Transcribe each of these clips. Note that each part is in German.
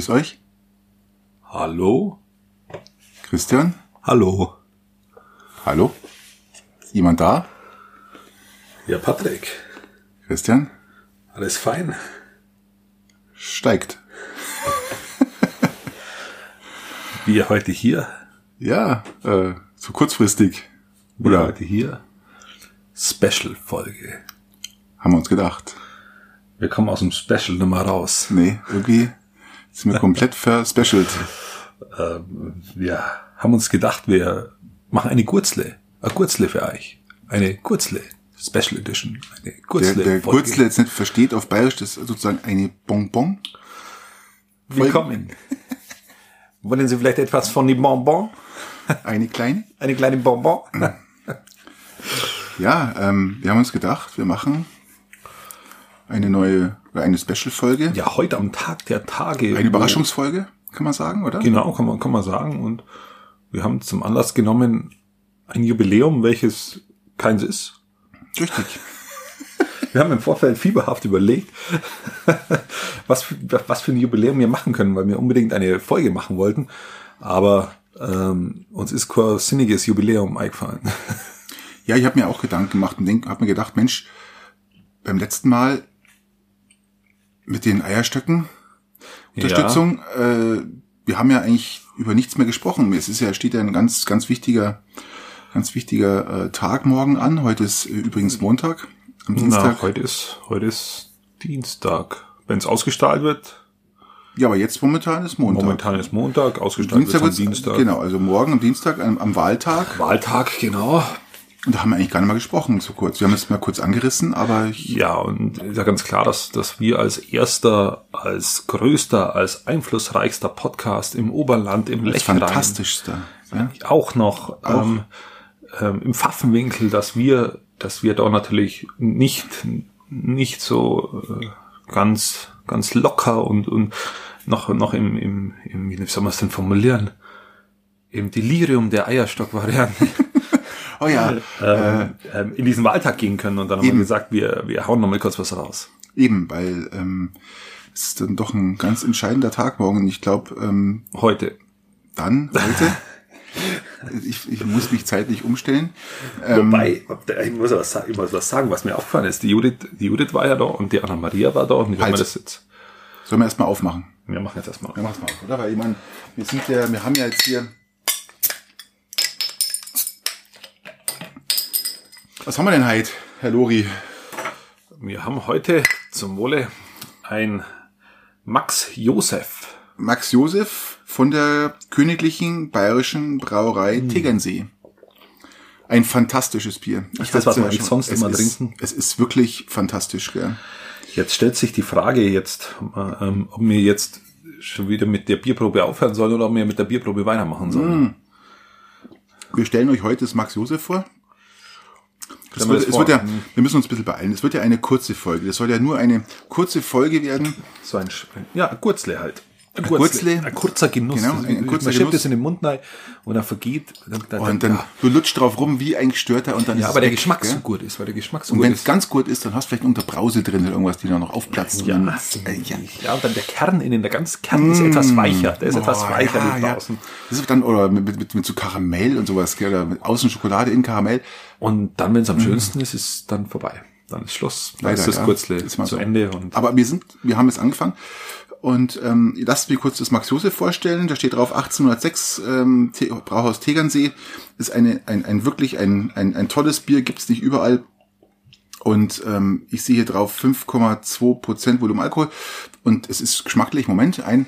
Grüß euch. Hallo? Christian? Hallo. Hallo? Ist jemand da? Ja, Patrick. Christian? Alles fein? Steigt. Wir heute hier. Ja, äh, so kurzfristig. Wir Oder heute hier. Special-Folge. haben wir uns gedacht. Wir kommen aus dem Special Nummer raus. Nee, irgendwie sind wir komplett verspecialt. Ähm, wir haben uns gedacht, wir machen eine Gurzle. Eine Gurzle für euch. Eine Gurzle. Special Edition. Eine Der, Gurzle. der Gurzle jetzt nicht versteht auf Bayerisch, das ist sozusagen eine Bonbon. Willkommen. Wollen Sie vielleicht etwas von dem Bonbon? Eine kleine. Eine kleine Bonbon? Ja, ähm, wir haben uns gedacht, wir machen eine neue, oder eine Special-Folge. Ja, heute am Tag der Tage. Eine Überraschungsfolge, kann man sagen, oder? Genau, kann man, kann man sagen. Und wir haben zum Anlass genommen ein Jubiläum, welches keins ist. Richtig. Wir haben im Vorfeld fieberhaft überlegt, was für, was für ein Jubiläum wir machen können, weil wir unbedingt eine Folge machen wollten. Aber ähm, uns ist kein sinniges Jubiläum eingefallen. Ja, ich habe mir auch Gedanken gemacht und habe mir gedacht, Mensch, beim letzten Mal mit den Eierstöcken, Unterstützung, äh, wir haben ja eigentlich über nichts mehr gesprochen. Es ist ja, steht ja ein ganz, ganz wichtiger, ganz wichtiger äh, Tag morgen an. Heute ist äh, übrigens Montag. Am Dienstag. Na, heute ist, heute ist Dienstag. Wenn es ausgestrahlt wird, ja, aber jetzt momentan ist Montag. momentan ist Montag, ausgestrahlt wird am Dienstag. Genau, also morgen am Dienstag am, am Wahltag. Wahltag, genau. Und da haben wir eigentlich gar nicht mal gesprochen, so kurz. Wir haben es mal kurz angerissen, aber ich, Ja, und ist ja ganz klar, dass, dass wir als erster, als größter, als einflussreichster Podcast im Oberland, im das Lechrein, fantastischste. Ja? auch noch Auch. Ähm, ähm, im Pfaffenwinkel, dass wir, dass wir da natürlich nicht, nicht so äh, ganz, ganz locker und, und noch, noch im, im, im, wie soll man es denn formulieren? Im Delirium der Eierstock-Variante Oh ja, ähm, ähm, in diesen Wahltag gehen können. Und dann haben wir gesagt, wir, wir hauen noch mal kurz was raus. Eben, weil ähm, es ist dann doch ein ganz entscheidender Tag morgen. Und ich glaube, ähm, Heute. dann, heute, ich, ich muss mich zeitlich umstellen. Ähm, Wobei, ich muss, was, ich muss was sagen, was mir aufgefallen ist. Die Judith, die Judith war ja da und die Anna-Maria war da und wie Halt. wir das jetzt? sollen wir erstmal aufmachen? Wir machen jetzt erstmal. Ja, mach's mal auf, oder? Weil ich meine, wir sind ja, wir haben ja jetzt hier. Was haben wir denn heute, Herr Lori? Wir haben heute zum Wohle ein Max Josef. Max Josef von der Königlichen Bayerischen Brauerei Tegernsee. Ein fantastisches Bier. Ich Hm. das, was schon- sonst immer ist, trinken? Es ist wirklich fantastisch, gell? Jetzt stellt sich die Frage jetzt, ähm, ob wir jetzt schon wieder mit der Bierprobe aufhören sollen oder ob wir mit der Bierprobe weitermachen sollen. Wir stellen euch heute das Max Josef vor. Es wird, es wird ja, wir müssen uns ein bisschen beeilen. Es wird ja eine kurze Folge. Das soll ja nur eine kurze Folge werden. So ein, Sch- ja, ein Gurzle halt. Ein Gurzle. Ein kurzer Genuss. Genau, Das- ein kurzer Man schiebt es in den Mund rein und dann vergeht. Dann, dann, Und dann ja. du lutscht drauf rum wie ein Gestörter und dann ist ja, es aber der weg, Geschmack gell? so gut ist, weil der Geschmack so Und gut wenn es ist. ganz gut ist, dann hast du vielleicht unter Brause drin oder irgendwas, die da noch aufplatzt. Ja, Und äh, ja. ja, und dann der Kern innen, der ganze Kern ist etwas weicher. Der ist etwas Oh, weicher ja, wie ja. draußen. Das ist dann, oder mit, mit, mit so Karamell und sowas, gell? Oder mit außen Schokolade, innen Karamell. Und dann, wenn es am schönsten ist, ist dann vorbei. Dann ist Schluss. Dann. Leider, ist das ja. Kurzle Ist mal zu so. Ende. Und Aber wir sind, wir haben jetzt angefangen. Und ähm, lasst mich kurz das Max Josef vorstellen. Da steht drauf 1806, ähm, Te Brauhaus Tegernsee. Ist eine, ein, ein wirklich ein, ein, ein tolles Bier, gibt's nicht überall. Und ähm, ich sehe hier drauf 5,2 Prozent Volumen Alkohol. Und es ist geschmacklich, Moment, ein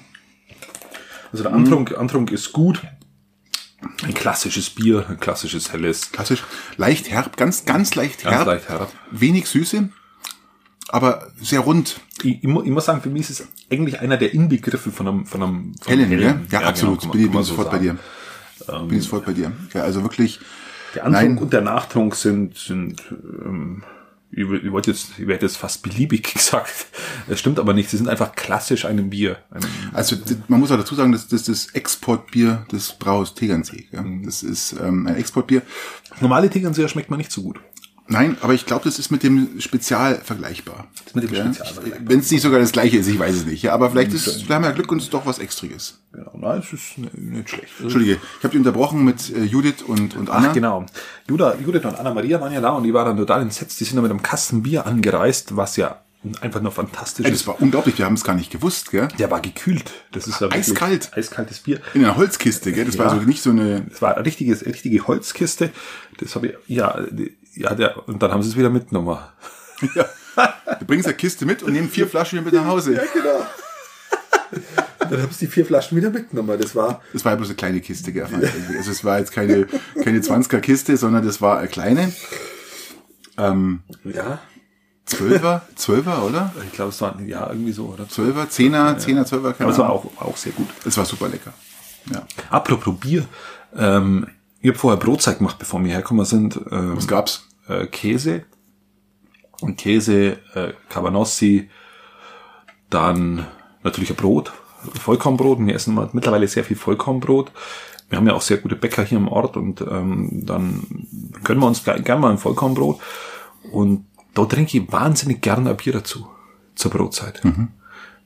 also der Antrunk, Antrunk ist gut. Ein klassisches Bier, ein klassisches helles. klassisch, leicht herb, ganz, ganz leicht Ganz herb. leicht herab. Wenig Süße, aber sehr rund. Ich, ich, mu- ich muss sagen, für mich ist es eigentlich einer der Inbegriffe von einem, von einem, von Hellen, einem ja? Ja, genau, absolut. man- bin ich bin so sofort bei dir. bin ich sofort bei dir. Ja, also wirklich, Der Antrunk Nein. und der Nachtrunk sind, sind ähm, ich, ich wollte jetzt, ich werde jetzt fast beliebig gesagt. Das stimmt aber nicht. Sie sind einfach klassisch einem Bier. Einem, also man muss auch dazu sagen, das, das das Exportbier des Brauhaus Tegernsee. Ja? Mhm. Das ist ähm, ein Exportbier. normale Tegernseher schmeckt man nicht so gut. Nein, aber ich glaube, das ist mit dem Spezial vergleichbar. Mit dem Ja? Spezial vergleichbar. Wenn es nicht sogar das gleiche ist, ich weiß es nicht. Ja, aber vielleicht ist, vielleicht haben wir ja Glück und es ist doch was Extriges. Genau, nein, es ist nicht schlecht. Entschuldige, ich habe die unterbrochen mit äh, Judith und, und Anna. Ach, genau. Judah, Judith und Anna-Maria waren ja da und die waren dann total entsetzt. Die sind dann mit einem Kasten Bier angereist, was ja einfach nur fantastisch Ey, ist. das war unglaublich, wir haben es gar nicht gewusst, gell? Der war gekühlt. Das ist ja wirklich Eiskalt. Eiskaltes Bier. In einer Holzkiste, gell? Das war Ja. also nicht so eine. Das war eine richtige, richtige Holzkiste. Das habe ich, ja, die, ja, der, und dann haben sie es wieder mitgenommen. Ja. Du bringst eine Kiste mit und nehmen vier Flaschen wieder mit nach Hause. genau. dann haben sie die vier Flaschen wieder mitgenommen. Das war, Das war ja bloß eine kleine Kiste, gell? Also es war jetzt keine, keine 20er Kiste, sondern das war eine kleine. Ähm, ja, Zwölfer, Zwölfer, oder? ich glaube, es war, ja, irgendwie so, oder? Zwölfer, Zehner, Zehner, Zwölfer, keine Aber es war Ahnung. auch, auch sehr gut. Es war super lecker. Ja. Apropos Bier, ähm, ich habe vorher Brotzeit gemacht, bevor wir hergekommen sind. Ähm, Was gab's? äh, Käse. Und Käse, äh, Cabanossi, dann natürlich ein Brot, Vollkornbrot. Wir essen mittlerweile sehr viel Vollkornbrot. Wir haben ja auch sehr gute Bäcker hier im Ort und ähm, dann können wir uns gerne mal ein Vollkornbrot. Und da trinke ich wahnsinnig gerne ein Bier dazu, zur Brotzeit.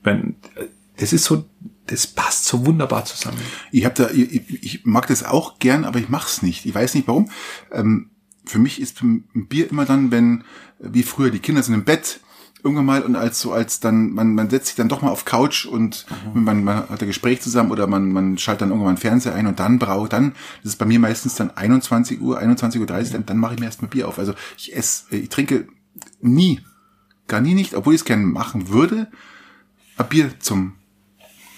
Wenn, äh, das ist so, das passt so wunderbar zusammen. Ich habe da, ich, ich mag das auch gern, aber ich mach's nicht. Ich weiß nicht warum. Ähm, für mich ist ein Bier immer dann, wenn, wie früher, die Kinder sind im Bett, irgendwann mal und als so als dann, man, man setzt sich dann doch mal auf Couch und man, man hat ein Gespräch zusammen oder man, man schaltet dann irgendwann Fernseher ein und dann braucht dann, das ist bei mir meistens dann 21 Uhr, 21.30 Uhr, dann, dann mache ich mir erstmal Bier auf. Also ich esse, ich trinke nie, gar nie nicht, obwohl ich es gerne machen würde, ein Bier zum,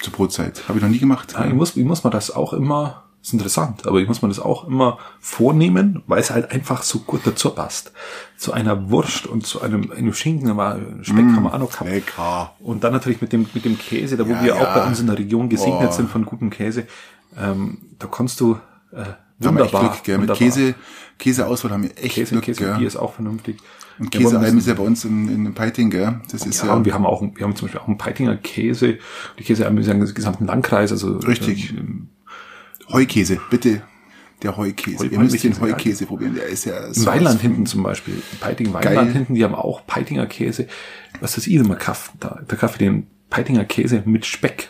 zur Brotzeit. Habe ich noch nie gemacht. Ja, ich muss, ich muss mir das auch immer, ist interessant, aber ich muss mir das auch immer vornehmen, weil es halt einfach so gut dazu passt. Zu einer Wurst und zu einem, einem Schinken, aber Speck haben wir auch noch gehabt. Lecker. Und dann natürlich mit dem, mit dem Käse, da wo Ja, wir auch ja. bei uns in der Region gesegnet Oh. sind von gutem Käse, ähm, da kannst du äh, Da haben wir echt wunderbar, Glück, gell? Mit wunderbar. Käse, Käseauswahl haben wir echt Käse, Glück, Käse gell? Bier ist auch vernünftig. Und Ja, Käsealm ist ja bei uns in, in Peiting, gell? Das ist ja, ja, und wir haben auch, wir haben zum Beispiel auch einen Peitinger Käse. Die Käse haben wir im gesamten Landkreis, also Richtig. ähm, Heukäse, bitte. Der Heukäse. Heu- Ihr müsst den Heukäse, ja. Heukäse probieren. Der ist ja Im Weinland hinten zum Beispiel, Peiting Weinland Geil. hinten, die haben auch Peitinger Käse. Was ist ihr immer Kaff? Da, der Kaffee den Peitinger Käse mit Speck.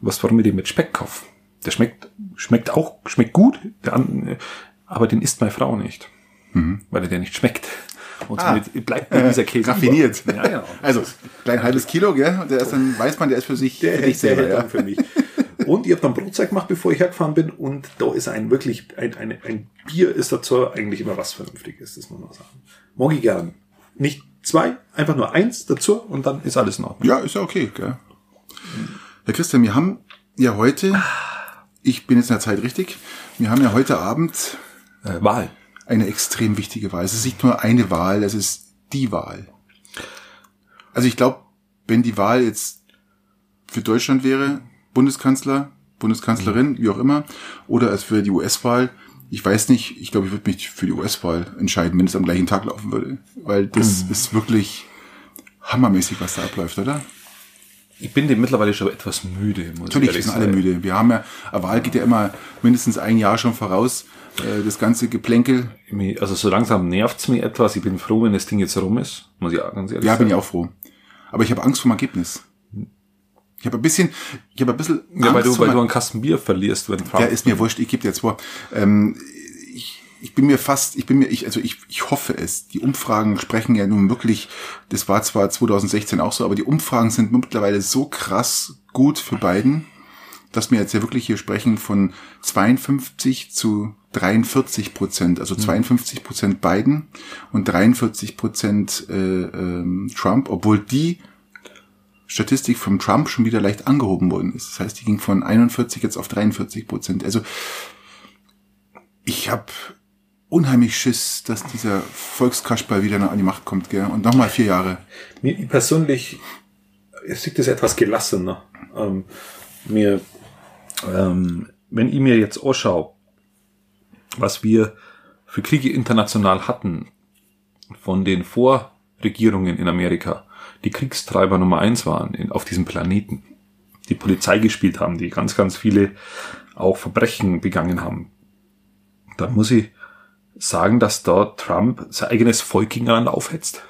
Was warum wir den mit Speck kaufen? Der schmeckt, schmeckt auch, schmeckt gut, der, aber den isst meine Frau nicht. Weil er der nicht schmeckt. Und. Ah. somit bleibt mir dieser Käse. raffiniert. Ja, genau. Also, klein halbes Kilo, gell? Und der ist dann, weiß man, der ist für sich, Der für dich selber, ja. für mich. Und ich habe dann Brotzeit gemacht, bevor ich hergefahren bin. Und da ist ein wirklich, ein, ein, ein Bier ist dazu eigentlich immer was Vernünftiges, das muss man sagen. Mag ich gern. Nicht zwei, einfach nur eins dazu und dann ist alles in Ordnung. Ja, ist ja okay, gell? Herr Christian, wir haben ja heute, ich bin jetzt in der Zeit richtig, wir haben ja heute Abend Äh, Wahl. Eine extrem wichtige Wahl. Es ist nicht nur eine Wahl, es ist die Wahl. Also ich glaube, wenn die Wahl jetzt für Deutschland wäre, Bundeskanzler, Bundeskanzlerin, wie auch immer, oder es für die US-Wahl, ich weiß nicht, ich glaube, ich würde mich für die US-Wahl entscheiden, wenn es am gleichen Tag laufen würde. Weil das ist wirklich hammermäßig, was da abläuft, oder? Ich bin dem mittlerweile schon etwas müde, muss Natürlich sind alle müde. Wir haben ja, eine Wahl geht ja immer mindestens ein Jahr schon voraus. Äh, Das ganze Geplänkel, Also so langsam nervt's mich etwas. Ich bin froh, wenn das Ding jetzt rum ist. Muss ich ganz ehrlich Ja, sagen. bin ich auch froh. Aber ich habe Angst vom Ergebnis. Ich habe ein bisschen, ich habe ein bisschen Ja, weil Angst du, weil du einen Kasten Bier verlierst, wenn Ja, ist mir wurscht, ich gebe dir jetzt vor. Ähm, ich, ich bin mir fast, ich bin mir, ich, also ich, ich hoffe es. Die Umfragen sprechen ja nun wirklich, das war zwar 2016 auch so, aber die Umfragen sind mittlerweile so krass gut für Biden, dass wir jetzt ja wirklich hier sprechen von 52 zu 43 Prozent, also 52 Prozent Biden und 43 Prozent äh, ähm, Trump, obwohl die Statistik vom Trump schon wieder leicht angehoben worden ist. Das heißt, die ging von 41 jetzt auf 43 Prozent. Also ich habe unheimlich Schiss, dass dieser Volkskasperl wieder an die Macht kommt, gell? Und nochmal vier Jahre. Mir ich persönlich, ich sehe das etwas gelassener. Ähm, mir, ähm, wenn ich mir jetzt anschaue, was wir für Kriege international hatten, von den Vorregierungen in Amerika, die Kriegstreiber Nummer eins waren in, auf diesem Planeten, die Polizei gespielt haben, die ganz, ganz viele auch Verbrechen begangen haben, dann muss ich sagen, dass da Trump sein eigenes Volk gegeneinander aufhetzt.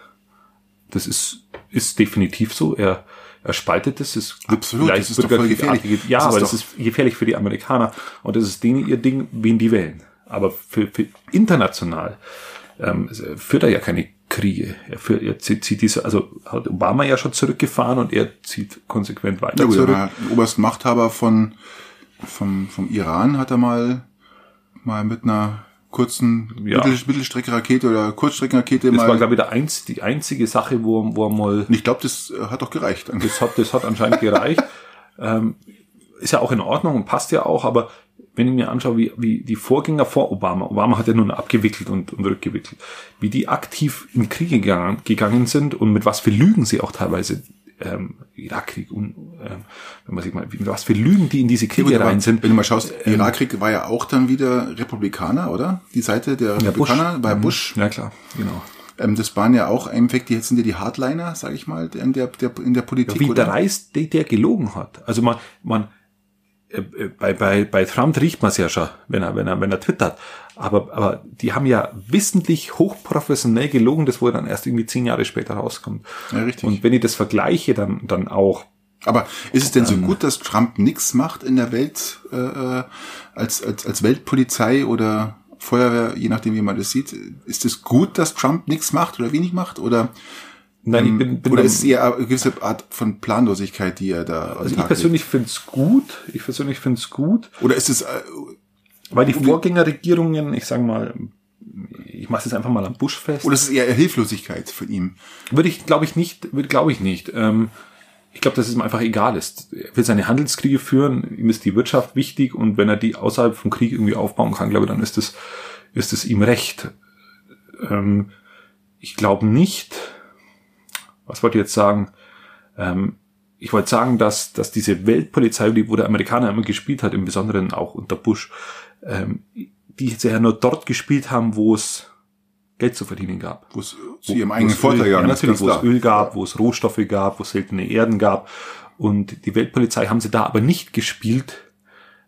Das ist, ist definitiv so. Er, er spaltet es. Es Absolut, das ist doch voll gefährlich. Ja, das aber das ist gefährlich für die Amerikaner. Und das ist denen ihr Ding, wen die wählen. Aber für, für international ähm, führt er ja keine Kriege. Er, führt, er zieht, zieht diese, also hat Obama ja schon zurückgefahren und er zieht konsequent weiter ja, zurück. Der obersten Machthaber von, vom, vom Iran hat er mal, mal mit einer kurzen ja. Mittel, Mittelstreckenrakete oder Kurzstreckenrakete das mal. Das war, glaube ich, der einz, die einzige Sache, wo, wo er mal. Ich glaube, das hat doch gereicht. Das hat, das hat anscheinend gereicht. ähm, ist ja auch in Ordnung und passt ja auch, aber wenn ich mir anschaue, wie, wie die Vorgänger vor Obama, Obama hat ja nun abgewickelt und, und rückgewickelt, wie die aktiv in Kriege gegangen, gegangen sind und mit was für Lügen sie auch teilweise ähm, Irakkrieg und ähm, wenn man sich mal, was für Lügen die in diese Kriege rein sind. Wenn du mal schaust, ähm, Irakkrieg war ja auch dann wieder Republikaner, oder? Die Seite der ja, Republikaner Bush. bei Bush. Ja klar, genau. Ähm, das waren ja auch im Endeffekt, die sind ja die Hardliner, sage ich mal, in der, der in der Politik. Ja, wie oder? dreist der, der gelogen hat. Also man, man äh, äh, bei, bei, bei Trump riecht man es ja schon, wenn er, wenn er, wenn er twittert. Aber, aber die haben ja wissentlich hochprofessionell gelogen, das er dann erst irgendwie zehn Jahre später rauskommt. Ja, richtig. Und wenn ich das vergleiche, dann, dann auch. Aber ist es denn so gut, dass Trump nichts macht in der Welt äh, äh, als, als, als Weltpolizei oder Feuerwehr, je nachdem, wie man das sieht? Ist es gut, dass Trump nichts macht oder wenig macht? Oder Nein, ich bin, bin Oder ist es eher eine gewisse Art von Planlosigkeit, die er da. Also ich persönlich finde es gut. Ich persönlich finde es gut. Oder ist es. Äh, weil die Vorgängerregierungen, ich sage mal, ich mache es einfach mal am Busch fest. Oder ist es eher Hilflosigkeit von ihm? Würde ich, glaube ich, nicht, würde glaube ich nicht. Ähm, ich glaube, dass es ihm einfach egal ist. Er will seine Handelskriege führen, ihm ist die Wirtschaft wichtig und wenn er die außerhalb vom Krieg irgendwie aufbauen kann, glaube ich, dann ist es, ist es ihm recht. Ähm, ich glaube nicht, was wollte ich jetzt sagen? Ähm, ich wollte sagen, dass, dass diese Weltpolizei, die wo der Amerikaner immer gespielt hat, im Besonderen auch unter Bush, ähm, die sie ja nur dort gespielt haben, wo es Geld zu verdienen gab. Wo es zu ihrem eigenen Vorteil gab. Ja, natürlich, wo es Öl gab, wo es Rohstoffe gab, wo es seltene Erden gab. Und die Weltpolizei haben sie da aber nicht gespielt,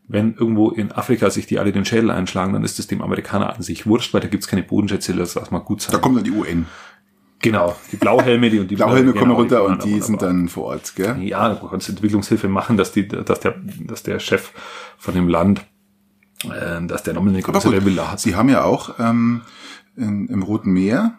wenn irgendwo in Afrika sich die alle den Schädel einschlagen, dann ist es dem Amerikaner an sich wurscht, weil da gibt's keine Bodenschätze, das lass mal gut sein. Da kommt dann die UN. Genau, die Blauhelme, die und die Blauhelme kommen genau, runter und die sind dann vor Ort, gell? Ja, du kannst Entwicklungshilfe machen, dass die, dass der, dass der Chef von dem Land, äh, dass der nochmal eine größere Villa hat. Sie haben ja auch ähm, in, im Roten Meer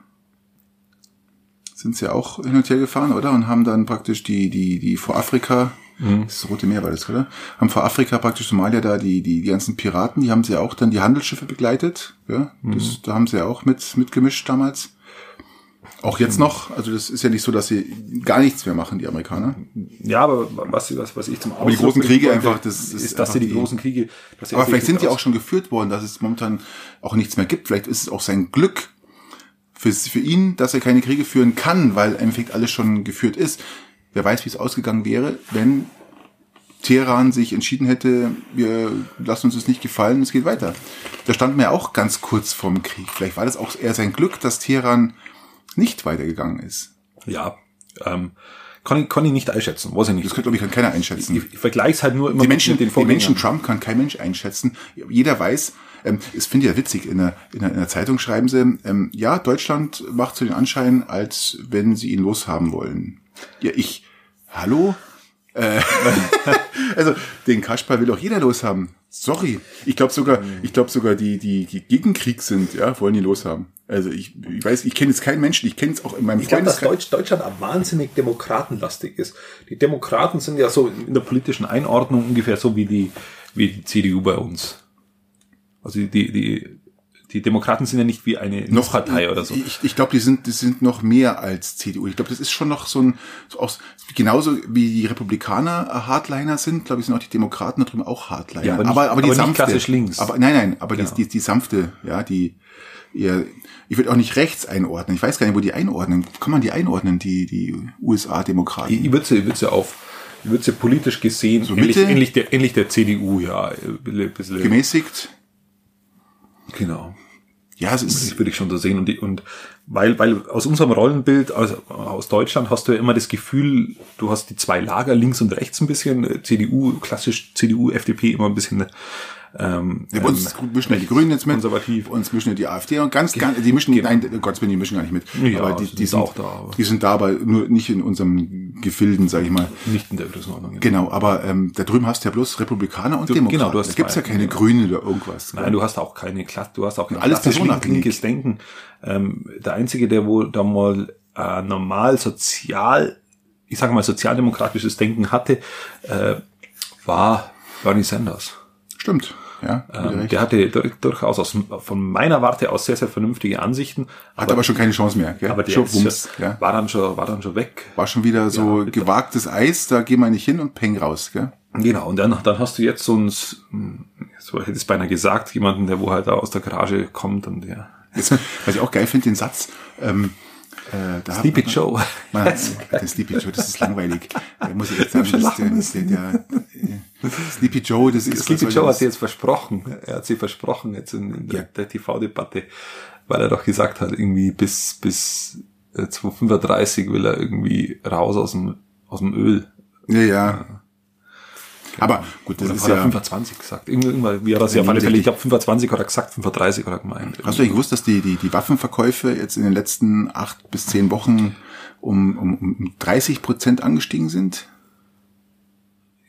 sind sie auch hin und her gefahren, oder? Und haben dann praktisch die, die, die vor Afrika, mhm. das Rote Meer war das, oder? Haben vor Afrika praktisch Somalia da die, die, die ganzen Piraten, die haben sie ja auch dann die Handelsschiffe begleitet, ja? Das, mhm. Da haben sie ja auch mit, mitgemischt damals. Auch jetzt noch, also das ist ja nicht so, dass sie gar nichts mehr machen, die Amerikaner. Ja, aber was, was, was ich zum Ausdruck Aber die großen Kriege einfach, das ist, ist dass sie die, die großen Kriege. Dass aber vielleicht sind die auch schon geführt worden, dass es momentan auch nichts mehr gibt. Vielleicht ist es auch sein Glück für, für ihn, dass er keine Kriege führen kann, weil im Endeffekt alles schon geführt ist. Wer weiß, wie es ausgegangen wäre, wenn Teheran sich entschieden hätte, wir lassen uns das nicht gefallen, es geht weiter. Da stand mir ja auch ganz kurz vorm Krieg. Vielleicht war das auch eher sein Glück, dass Teheran nicht weitergegangen ist. Ja, ähm, kann ich, kann ich nicht einschätzen, weiß ich nicht. Das könnte, glaube ich, kann keiner einschätzen. Ich, ich vergleiche es halt nur immer die Menschen, mit den Die Menschen Trump kann kein Mensch einschätzen. Jeder weiß, ähm, es finde ich ja witzig, in der, in, der, in der Zeitung schreiben sie, ähm, ja, Deutschland macht so den Anschein, als wenn sie ihn loshaben wollen. Ja, ich, hallo? Äh, also, den Kaspar will doch jeder loshaben. Sorry. Ich glaube sogar, ich glaube sogar, die, die, die gegen Krieg sind, ja, wollen die loshaben. Also ich, ich weiß, ich kenne jetzt keinen Menschen, ich kenne es auch in meinem Ich glaube, dass Deutsch, Deutschland auch wahnsinnig demokratenlastig ist. Die Demokraten sind ja so in der politischen Einordnung ungefähr so wie die, wie die CDU bei uns. Also die, die, die Demokraten sind ja nicht wie eine noch, Partei oder so. Ich, ich glaube, die sind, die sind noch mehr als CDU. Ich glaube, das ist schon noch so ein, so aus, genauso wie die Republikaner Hardliner sind, glaube ich, sind auch die Demokraten da drüben auch Hardliner. Ja, aber, nicht, aber, aber die aber sanfte. klassisch links. Aber nein, nein, aber genau. die, die, die sanfte, ja, die, ja, ich würde auch nicht rechts einordnen. Ich weiß gar nicht, wo die einordnen. Kann man die einordnen, die, die USA-Demokraten? Ich, ich würde sie, ich würde sie auf, ich würde sie politisch gesehen, so ähnlich, ähnlich, der, ähnlich der CDU, ja. Bisschen, Gemäßigt. Genau. Ja, es ist. Das würde ich schon so sehen. Und, die, und weil, weil aus unserem Rollenbild aus, aus Deutschland hast du ja immer das Gefühl, du hast die zwei Lager links und rechts ein bisschen, CDU, klassisch CDU, FDP immer ein bisschen Ähm, ja, bei uns ähm, mischen ja die Grünen jetzt mit. Konservativ. Uns mischen ja die AfD und ganz, ganz, die mischen, genau. nein, Gott die mischen gar nicht mit. Ja, aber die, die sind, auch da. Aber. Die sind da, aber nur nicht in unserem Gefilden, sag ich mal. Nicht in der Größenordnung. Genau, aber ähm, da drüben hast du ja bloß Republikaner und du, Demokraten. Genau, du hast da gibt's ja keine genau. Grüne oder irgendwas. Nein, du hast auch keine Klasse, du hast auch kein alles linkes Denken. Ähm, der einzige, der wohl da mal äh, normal sozial, ich sage mal sozialdemokratisches Denken hatte, äh, war Bernie Sanders. Stimmt. Ja, ähm, der hatte durchaus aus, von meiner Warte aus sehr, sehr vernünftige Ansichten. Hat aber, aber schon keine Chance mehr. Gell? Aber der schon, Wumms, ja. war, dann schon, war dann schon weg. War schon wieder so ja, gewagtes Eis, da gehen wir nicht hin und peng raus. Gell? Genau, und dann, dann hast du jetzt so ein, so hätte ich es beinahe gesagt, jemanden, der wo halt da aus der Garage kommt und der... Jetzt, was ich auch geil finde, den Satz, ähm, äh, da Sleepy man, Joe. Man, der Sleepy Joe, das ist langweilig. Da muss ich jetzt sagen, das der, der, der, Sleepy Joe, das ist. Sleepy Joe hat sie jetzt versprochen. Er hat sie versprochen jetzt in, in der, ja. der TV-Debatte, weil er doch gesagt hat, irgendwie bis, bis 2035 will er irgendwie raus aus dem, aus dem Öl. Ja, ja. Aber gut, das Oder ist ja 25 gesagt. Irgendwann, wie hat das ja auf alle Fälle, ich habe 25 oder gesagt, 35 oder gemeint. Hast du eigentlich gewusst, dass die, die, die Waffenverkäufe jetzt in den letzten acht bis zehn Wochen um, um, um 30 Prozent angestiegen sind?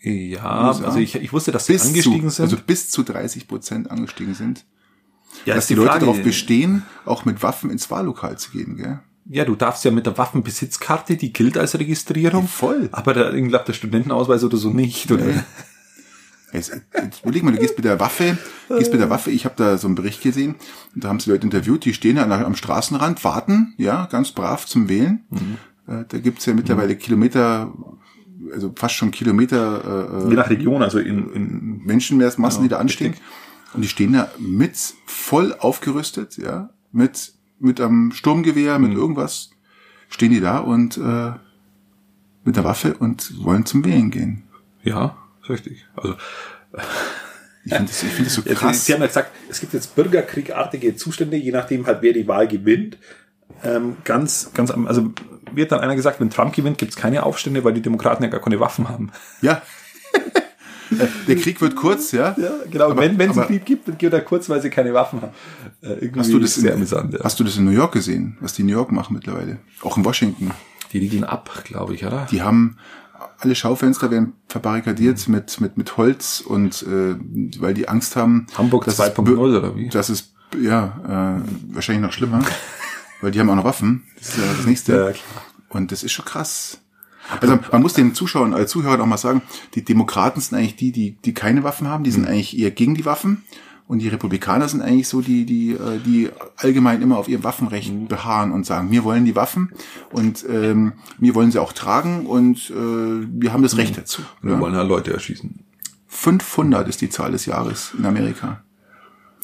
Ja, also ich, ich wusste, dass sie bis angestiegen zu, sind. Also bis zu 30 Prozent angestiegen sind. Ja, dass die, die Leute Frage, darauf bestehen, auch mit Waffen ins Wahllokal zu gehen, gell? Ja, du darfst ja mit der Waffenbesitzkarte, die gilt als Registrierung. Ja, voll. Aber der, ich glaube, der Studentenausweis oder so nicht, oder? Nee. Jetzt, jetzt überleg mal, du gehst mit der Waffe, gehst mit der Waffe, ich habe da so einen Bericht gesehen, und da haben sie Leute interviewt, die stehen da am Straßenrand, warten, ja, ganz brav zum Wählen. Mhm. Äh, da gibt's ja mittlerweile mhm. Kilometer, also fast schon Kilometer. Äh, Je nach Region, also in, in Menschenmassen, ja, die da anstehen. Richtig. Und die stehen da mit voll aufgerüstet, ja, mit mit einem Sturmgewehr, mit mhm. irgendwas, stehen die da und äh, mit der Waffe und wollen zum Wählen gehen. Ja, richtig. Also ich finde das, ich find das so krass. Sie haben ja gesagt, es gibt jetzt bürgerkriegartige Zustände, je nachdem halt, wer die Wahl gewinnt. Ähm, ganz, ganz, also wird dann einer gesagt, wenn Trump gewinnt, gibt es keine Aufstände, weil die Demokraten ja gar keine Waffen haben. Ja. der Krieg wird kurz, ja? Ja, genau. Aber, wenn es einen Krieg gibt, dann geht er kurz, weil sie keine Waffen haben. Äh, hast du das sehr in, amüsant, ja. Hast du das in New York gesehen, was die in New York machen mittlerweile? Auch in Washington. Die liegen ab, glaube ich, oder? Die haben alle Schaufenster werden verbarrikadiert mhm. mit mit mit Holz und äh, weil die Angst haben. Hamburg 2.0 oder wie? Das ist ja äh, wahrscheinlich noch schlimmer, weil die haben auch noch Waffen. Das ist ja das nächste. Ja, klar. Und das ist schon krass. Also man muss den Zuschauern, äh, Zuhörern auch mal sagen, die Demokraten sind eigentlich die, die, die keine Waffen haben, die sind mhm. eigentlich eher gegen die Waffen. Und die Republikaner sind eigentlich so die, die, äh, die allgemein immer auf ihrem Waffenrecht mhm. beharren und sagen, wir wollen die Waffen und ähm, wir wollen sie auch tragen und äh, wir haben das mhm. Recht dazu. Wir ja. wollen ja Leute erschießen. 500 ist die Zahl des Jahres in Amerika.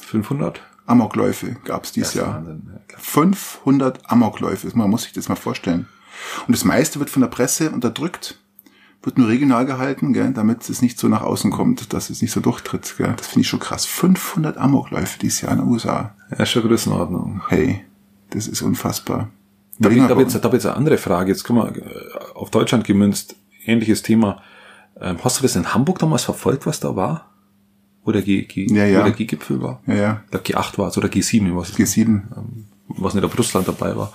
500? Amokläufe gab es dieses Jahr. Wahnsinn, ja, 500 Amokläufe, man muss sich das mal vorstellen. Und das meiste wird von der Presse unterdrückt, wird nur regional gehalten, gell, damit es nicht so nach außen kommt, dass es nicht so durchtritt. Gell. Das finde ich schon krass. 500 Amokläufe dieses Jahr in den USA. Ja, schon Größenordnung. Hey, das ist unfassbar. Da habe ich, hab jetzt, hab jetzt eine andere Frage. Jetzt kommen wir äh, auf Deutschland gemünzt. Ähnliches Thema. Ähm, hast du das in Hamburg damals verfolgt, was da war? Oder G, G, ja, ja. Oder G-Gipfel war? Ja, ja. Ich glaube G8 war es oder G7. Was G7. Ähm, was nicht, ob Russland dabei war.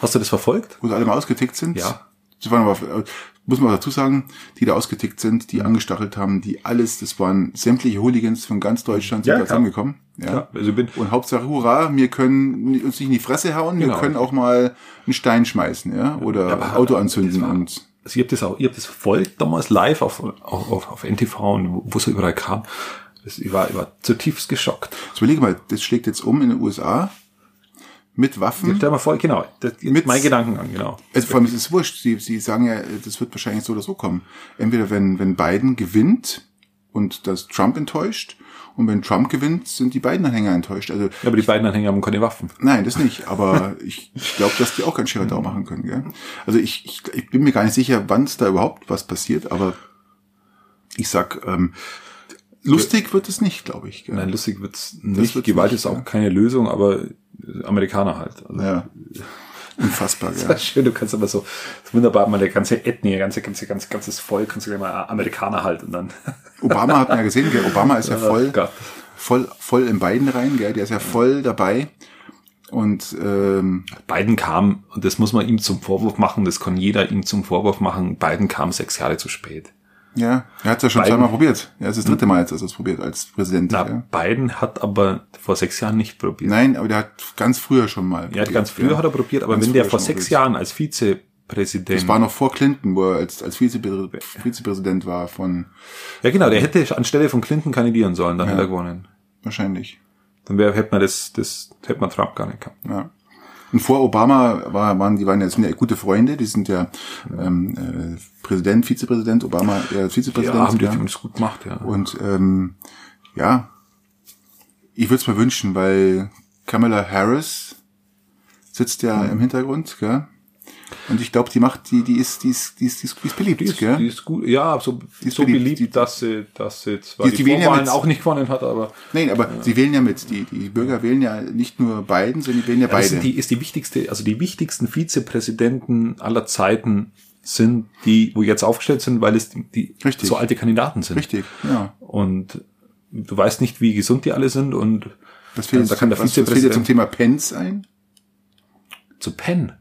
Hast du das verfolgt? Wo sie alle mal ausgetickt sind? Ja. Das waren aber, muss man dazu sagen, die da ausgetickt sind, die angestachelt haben, die alles, das waren sämtliche Hooligans von ganz Deutschland sind ja, da zusammengekommen. Ja. Klar. Also bin und Hauptsache, hurra, wir können uns nicht in die Fresse hauen, genau. wir können auch mal einen Stein schmeißen, ja, oder ja, Auto anzünden und. Also ihr habt das auch, ihr habt das verfolgt damals live auf, auf, auf NTV und wo es überall kam. Ich, war, ich war zutiefst geschockt. So überlege mal, das schlägt jetzt um in den USA mit Waffen. Stell mal vor, genau. Das mit mein Gedankengang, genau. Also vor allem ist es wurscht. Sie, Sie sagen ja, das wird wahrscheinlich so oder so kommen. Entweder wenn, wenn Biden gewinnt und das Trump enttäuscht, und wenn Trump gewinnt, sind die beiden Anhänger enttäuscht. Also, ja, aber die beiden Anhänger haben keine Waffen. Nein, das nicht. Aber ich, ich glaube, dass die auch keinen Scherer machen können. Gell? Also ich, ich, ich bin mir gar nicht sicher, wann es da überhaupt was passiert. Aber ich sag, ähm, lustig wird es nicht, glaube ich. Gell? Nein, lustig wird's nicht. Gewalt nicht, ist auch ja. keine Lösung, aber Amerikaner halt. Also, ja. Unfassbar, Das ja. schön, du kannst aber so, wunderbar, mal der ganze Ethnie, ganze, ganze, ganze, ganzes Volk, kannst du gleich mal Amerikaner halt und dann. Obama hat man ja gesehen, gell? Obama ist ja voll, Oh voll, voll in beiden rein, gell? Der ist ja voll dabei. Und ähm, Biden kam, und das muss man ihm zum Vorwurf machen, das kann jeder ihm zum Vorwurf machen, Biden kam sechs Jahre zu spät. Ja, er hat es ja schon Biden- zweimal probiert. Ja, es ist das dritte Mal jetzt, dass er es probiert als Präsident. Na, ja. Biden hat aber vor sechs Jahren nicht probiert. Nein, aber der hat ganz früher schon mal. Ja, probiert, ganz früher ja. hat er probiert, aber Ganz wenn der vor sechs probiert. Jahren als Vizepräsident. Das war noch vor Clinton, wo er als, als Vizepr Vizepräsident war von ja, genau, der hätte anstelle von Clinton kandidieren sollen, dann hätte er gewonnen. wahrscheinlich. Dann wäre, hätte man das, das, hätte man Trump gar nicht gehabt. Ja. Und vor Obama war, waren die waren ja, sind ja gute Freunde, die sind ja ähm, äh, Präsident, Vizepräsident, Obama äh, Vizepräsident. Ja, haben die ja. uns gut gemacht, ja. Und ähm, ja, ich würde es mir wünschen, weil Kamala Harris sitzt ja im Hintergrund, gell? Und ich glaube, die macht, die, die ist, die ist, die ist, die ist, die ist beliebt, Die ist, gell? die ist gut, ja, so, ist so beliebt. beliebt, Die- dass sie, dass sie zwar Die- die, die wählen ja Vorwahlen mit- auch nicht gewonnen hat, aber Nein, aber sie wählen ja mit. Die, die Bürger wählen ja nicht nur Biden, sondern die wählen ja, das beide. die, ist die wichtigste, also die wichtigsten Vizepräsidenten aller Zeiten sind die, wo jetzt aufgestellt sind, weil es die, die Richtig. so alte Kandidaten sind. Richtig, ja. Und du weißt nicht, wie gesund die alle sind und Was fehlt, da kann der was, was fehlt dir zum Vizepräsident Thema Pence ein? zu Penn.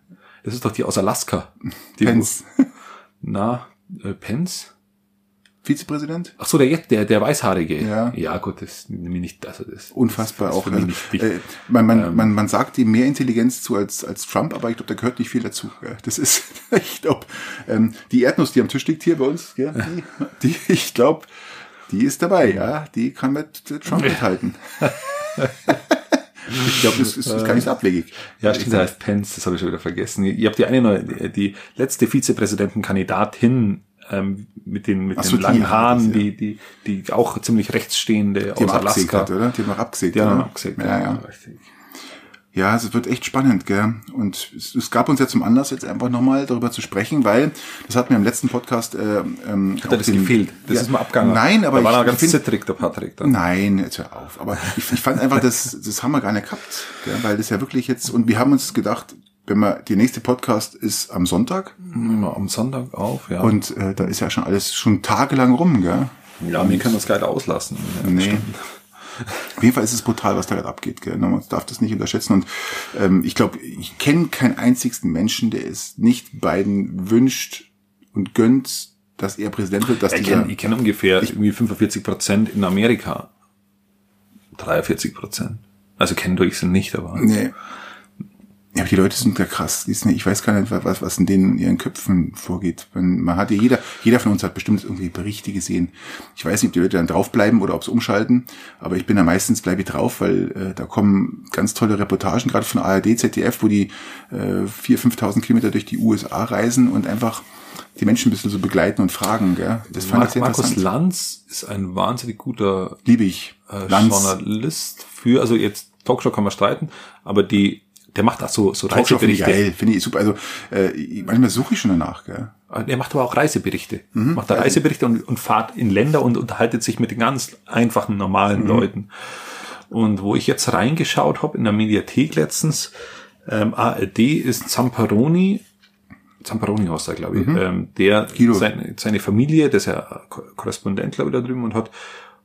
Das ist doch die aus Alaska. Die, Pence. Na, äh, Pence? Vizepräsident? Ach so, der jetzt, der, der Weißhaarige. Ja. Ja, gut, das nehme ich nicht, also das. Unfassbar das auch. Also, nicht äh, man, man, Ähm. man, man sagt ihm mehr Intelligenz zu als, als Trump, aber ich glaube, da gehört nicht viel dazu. Das ist, ich glaube, ähm, die Erdnuss, die am Tisch liegt hier bei uns, gell, die, die ich glaube, die ist dabei, ja. Die kann mit Trump mithalten. ich glaube, das ist, ist gar nicht so abwegig. Ja, stimmt, der heißt Pence, das habe ich schon wieder vergessen. Ihr habt die eine neue, die letzte Vizepräsidentenkandidatin ähm, mit den, mit Ach den so, die langen hat Haaren, ja. die, die, die auch ziemlich rechtsstehende Die aus Alaska. hat, oder? Die haben noch abgesägt, Die haben oder? abgesägt, Ja, ja. richtig. Ja, es wird echt spannend, gell? Und es, es gab uns ja zum Anlass, jetzt einfach nochmal darüber zu sprechen, weil das hat mir im letzten Podcast äh, ähm, Hat das gefehlt? Das ja, ist mal abgegangen. Nein, aber da war ich, er ganz find, zittrig, der Patrick. Dann. Nein, jetzt hör auf. Aber ich, ich fand einfach, das, das haben wir gar nicht gehabt, gell? weil das ja wirklich jetzt und wir haben uns gedacht, wenn wir die nächste Podcast ist am Sonntag wir am Sonntag auf, ja. und äh, da ist ja schon alles schon tagelang rum, gell? ja, wir können uns geil auslassen. Ja, Nee. Auf jeden Fall ist es brutal, was da gerade abgeht. Gell? Man darf das nicht unterschätzen. Und ähm, ich glaube, ich kenne keinen einzigsten Menschen, der es nicht Biden wünscht und gönnt, dass er Präsident wird, dass Ich kenne ich kenn ungefähr irgendwie 45 Prozent in Amerika. 43 Prozent. Also kennen durch sind nicht, aber. Nee. Ja, aber die Leute sind ja krass. Ich weiß gar nicht, was, was in denen in ihren Köpfen vorgeht. Man, hat ja jeder, jeder von uns hat bestimmt irgendwie Berichte gesehen. Ich weiß nicht, ob die Leute dann draufbleiben oder ob sie umschalten, aber ich bin da meistens bleibe ich drauf, weil äh, da kommen ganz tolle Reportagen, gerade von ARD, ZDF, wo die äh, 4.000, 5.000 Kilometer durch die USA reisen und einfach die Menschen ein bisschen so begleiten und fragen. Gell? Das fand ich Mark, sehr Markus. Lanz ist ein wahnsinnig guter Liebe ich. äh, Lanz. Journalist für, also jetzt Talkshow kann man streiten, aber die, der macht auch so, so Talkshow finde ich Reiseberichte. geil, finde ich super. Also äh, manchmal suche ich schon danach. Gell? Er macht aber auch Reiseberichte. Mhm. Macht da Reiseberichte und, und fahrt in Länder und unterhaltet sich mit den ganz einfachen, Mhm. normalen Leuten. Und wo ich jetzt reingeschaut habe in der Mediathek letztens, ähm, ARD ist Zamperoni, Zamperoni heißt er, glaube ich, ähm, der Mhm. Guido. seine, Familie, der ist ja Ko- Korrespondent, glaube ich, da drüben und hat,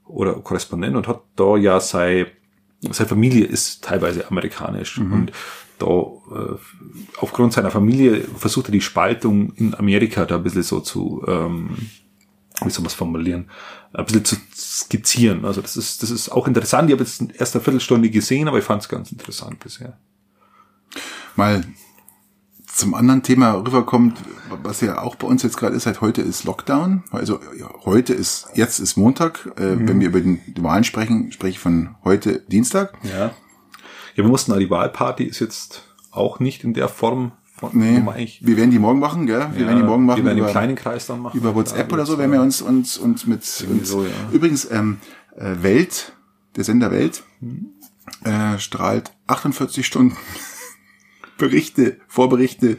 oder Korrespondent und hat da ja sei, seine Familie ist teilweise amerikanisch Mhm. und da äh, aufgrund seiner Familie versucht er die Spaltung in Amerika da ein bisschen so zu, ähm, wie soll man es formulieren, ein bisschen zu skizzieren. Also das ist, das ist auch interessant. Ich habe jetzt erst eine Viertelstunde gesehen, aber ich fand es ganz interessant bisher. mal zum anderen Thema rüberkommt, was ja auch bei uns jetzt gerade ist, seit heute ist Lockdown. Also ja, heute ist, jetzt ist Montag. Äh, Mhm. Wenn wir über den, die Wahlen sprechen, spreche ich von heute Dienstag. Ja. Ja, wir mussten, die Wahlparty ist jetzt auch nicht in der Form, von, Nee, wir werden die morgen machen, gell? Wir werden die morgen machen wir werden über, im kleinen Kreis dann machen. über WhatsApp Ja, oder so, wenn wir uns, uns, uns mit, uns, so, ja. übrigens, ähm, äh, Welt, der Sender Welt, Mhm. äh, strahlt 48 Stunden Berichte, Vorberichte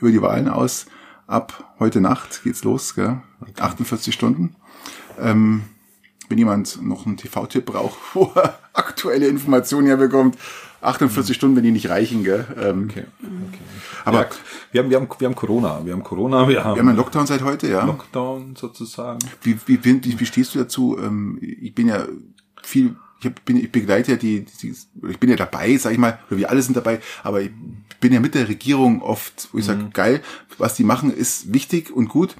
über die Wahlen aus. Ab heute Nacht geht's los, gell? 48 Stunden. Ähm, wenn jemand noch einen TV-Tipp braucht, wo er aktuelle Informationen herbekommt, 48 Stunden, wenn die nicht reichen, gell? Ähm, okay. okay. Aber ja, wir haben, wir haben, wir haben Corona, wir haben Corona, wir haben, wir haben einen Lockdown seit heute, ja. Lockdown sozusagen. Wie, wie, wie, wie stehst du dazu? Ähm, ich bin ja viel ich, bin, ich begleite ja die, die, ich bin ja dabei, sag ich mal, wir alle sind dabei, aber ich bin ja mit der Regierung oft, wo ich sage, mhm. geil, was die machen, ist wichtig und gut.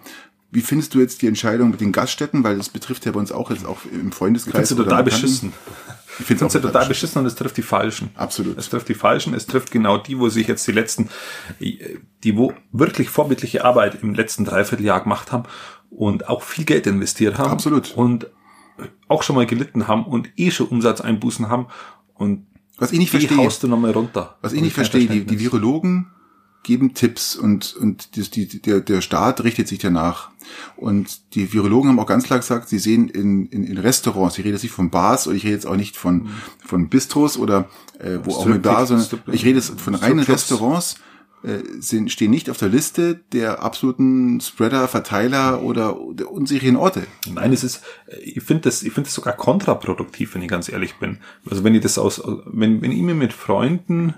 Wie findest du jetzt die Entscheidung mit den Gaststätten? Weil das betrifft ja bei uns auch jetzt auch im Freundeskreis. Ich total beschissen. Ich finde es total beschissen und es trifft die Falschen. Absolut. Es trifft die Falschen. Es trifft genau die, wo sich jetzt die letzten, die wo wirklich vorbildliche Arbeit im letzten Dreivierteljahr gemacht haben und auch viel Geld investiert haben. Absolut. Und auch schon mal gelitten haben und eh schon Umsatzeinbußen haben und was ich nicht verstehe, haust du nochmal runter. Was ich nicht verstehe, die, die Virologen geben Tipps und, und die, die, der, der Staat richtet sich danach. Und die Virologen haben auch ganz klar gesagt, sie sehen in, in, in Restaurants, ich rede jetzt nicht von Bars oder ich rede jetzt auch nicht von, von Bistros oder äh, wo auch eine Bar, sondern ich rede jetzt von reinen Restaurants, sind, stehen nicht auf der Liste der absoluten Spreader, Verteiler oder der unsicheren Orte. Nein, es ist, ich finde das, ich finde das sogar kontraproduktiv, wenn ich ganz ehrlich bin. Also wenn ich das aus, wenn, wenn ich mir mit Freunden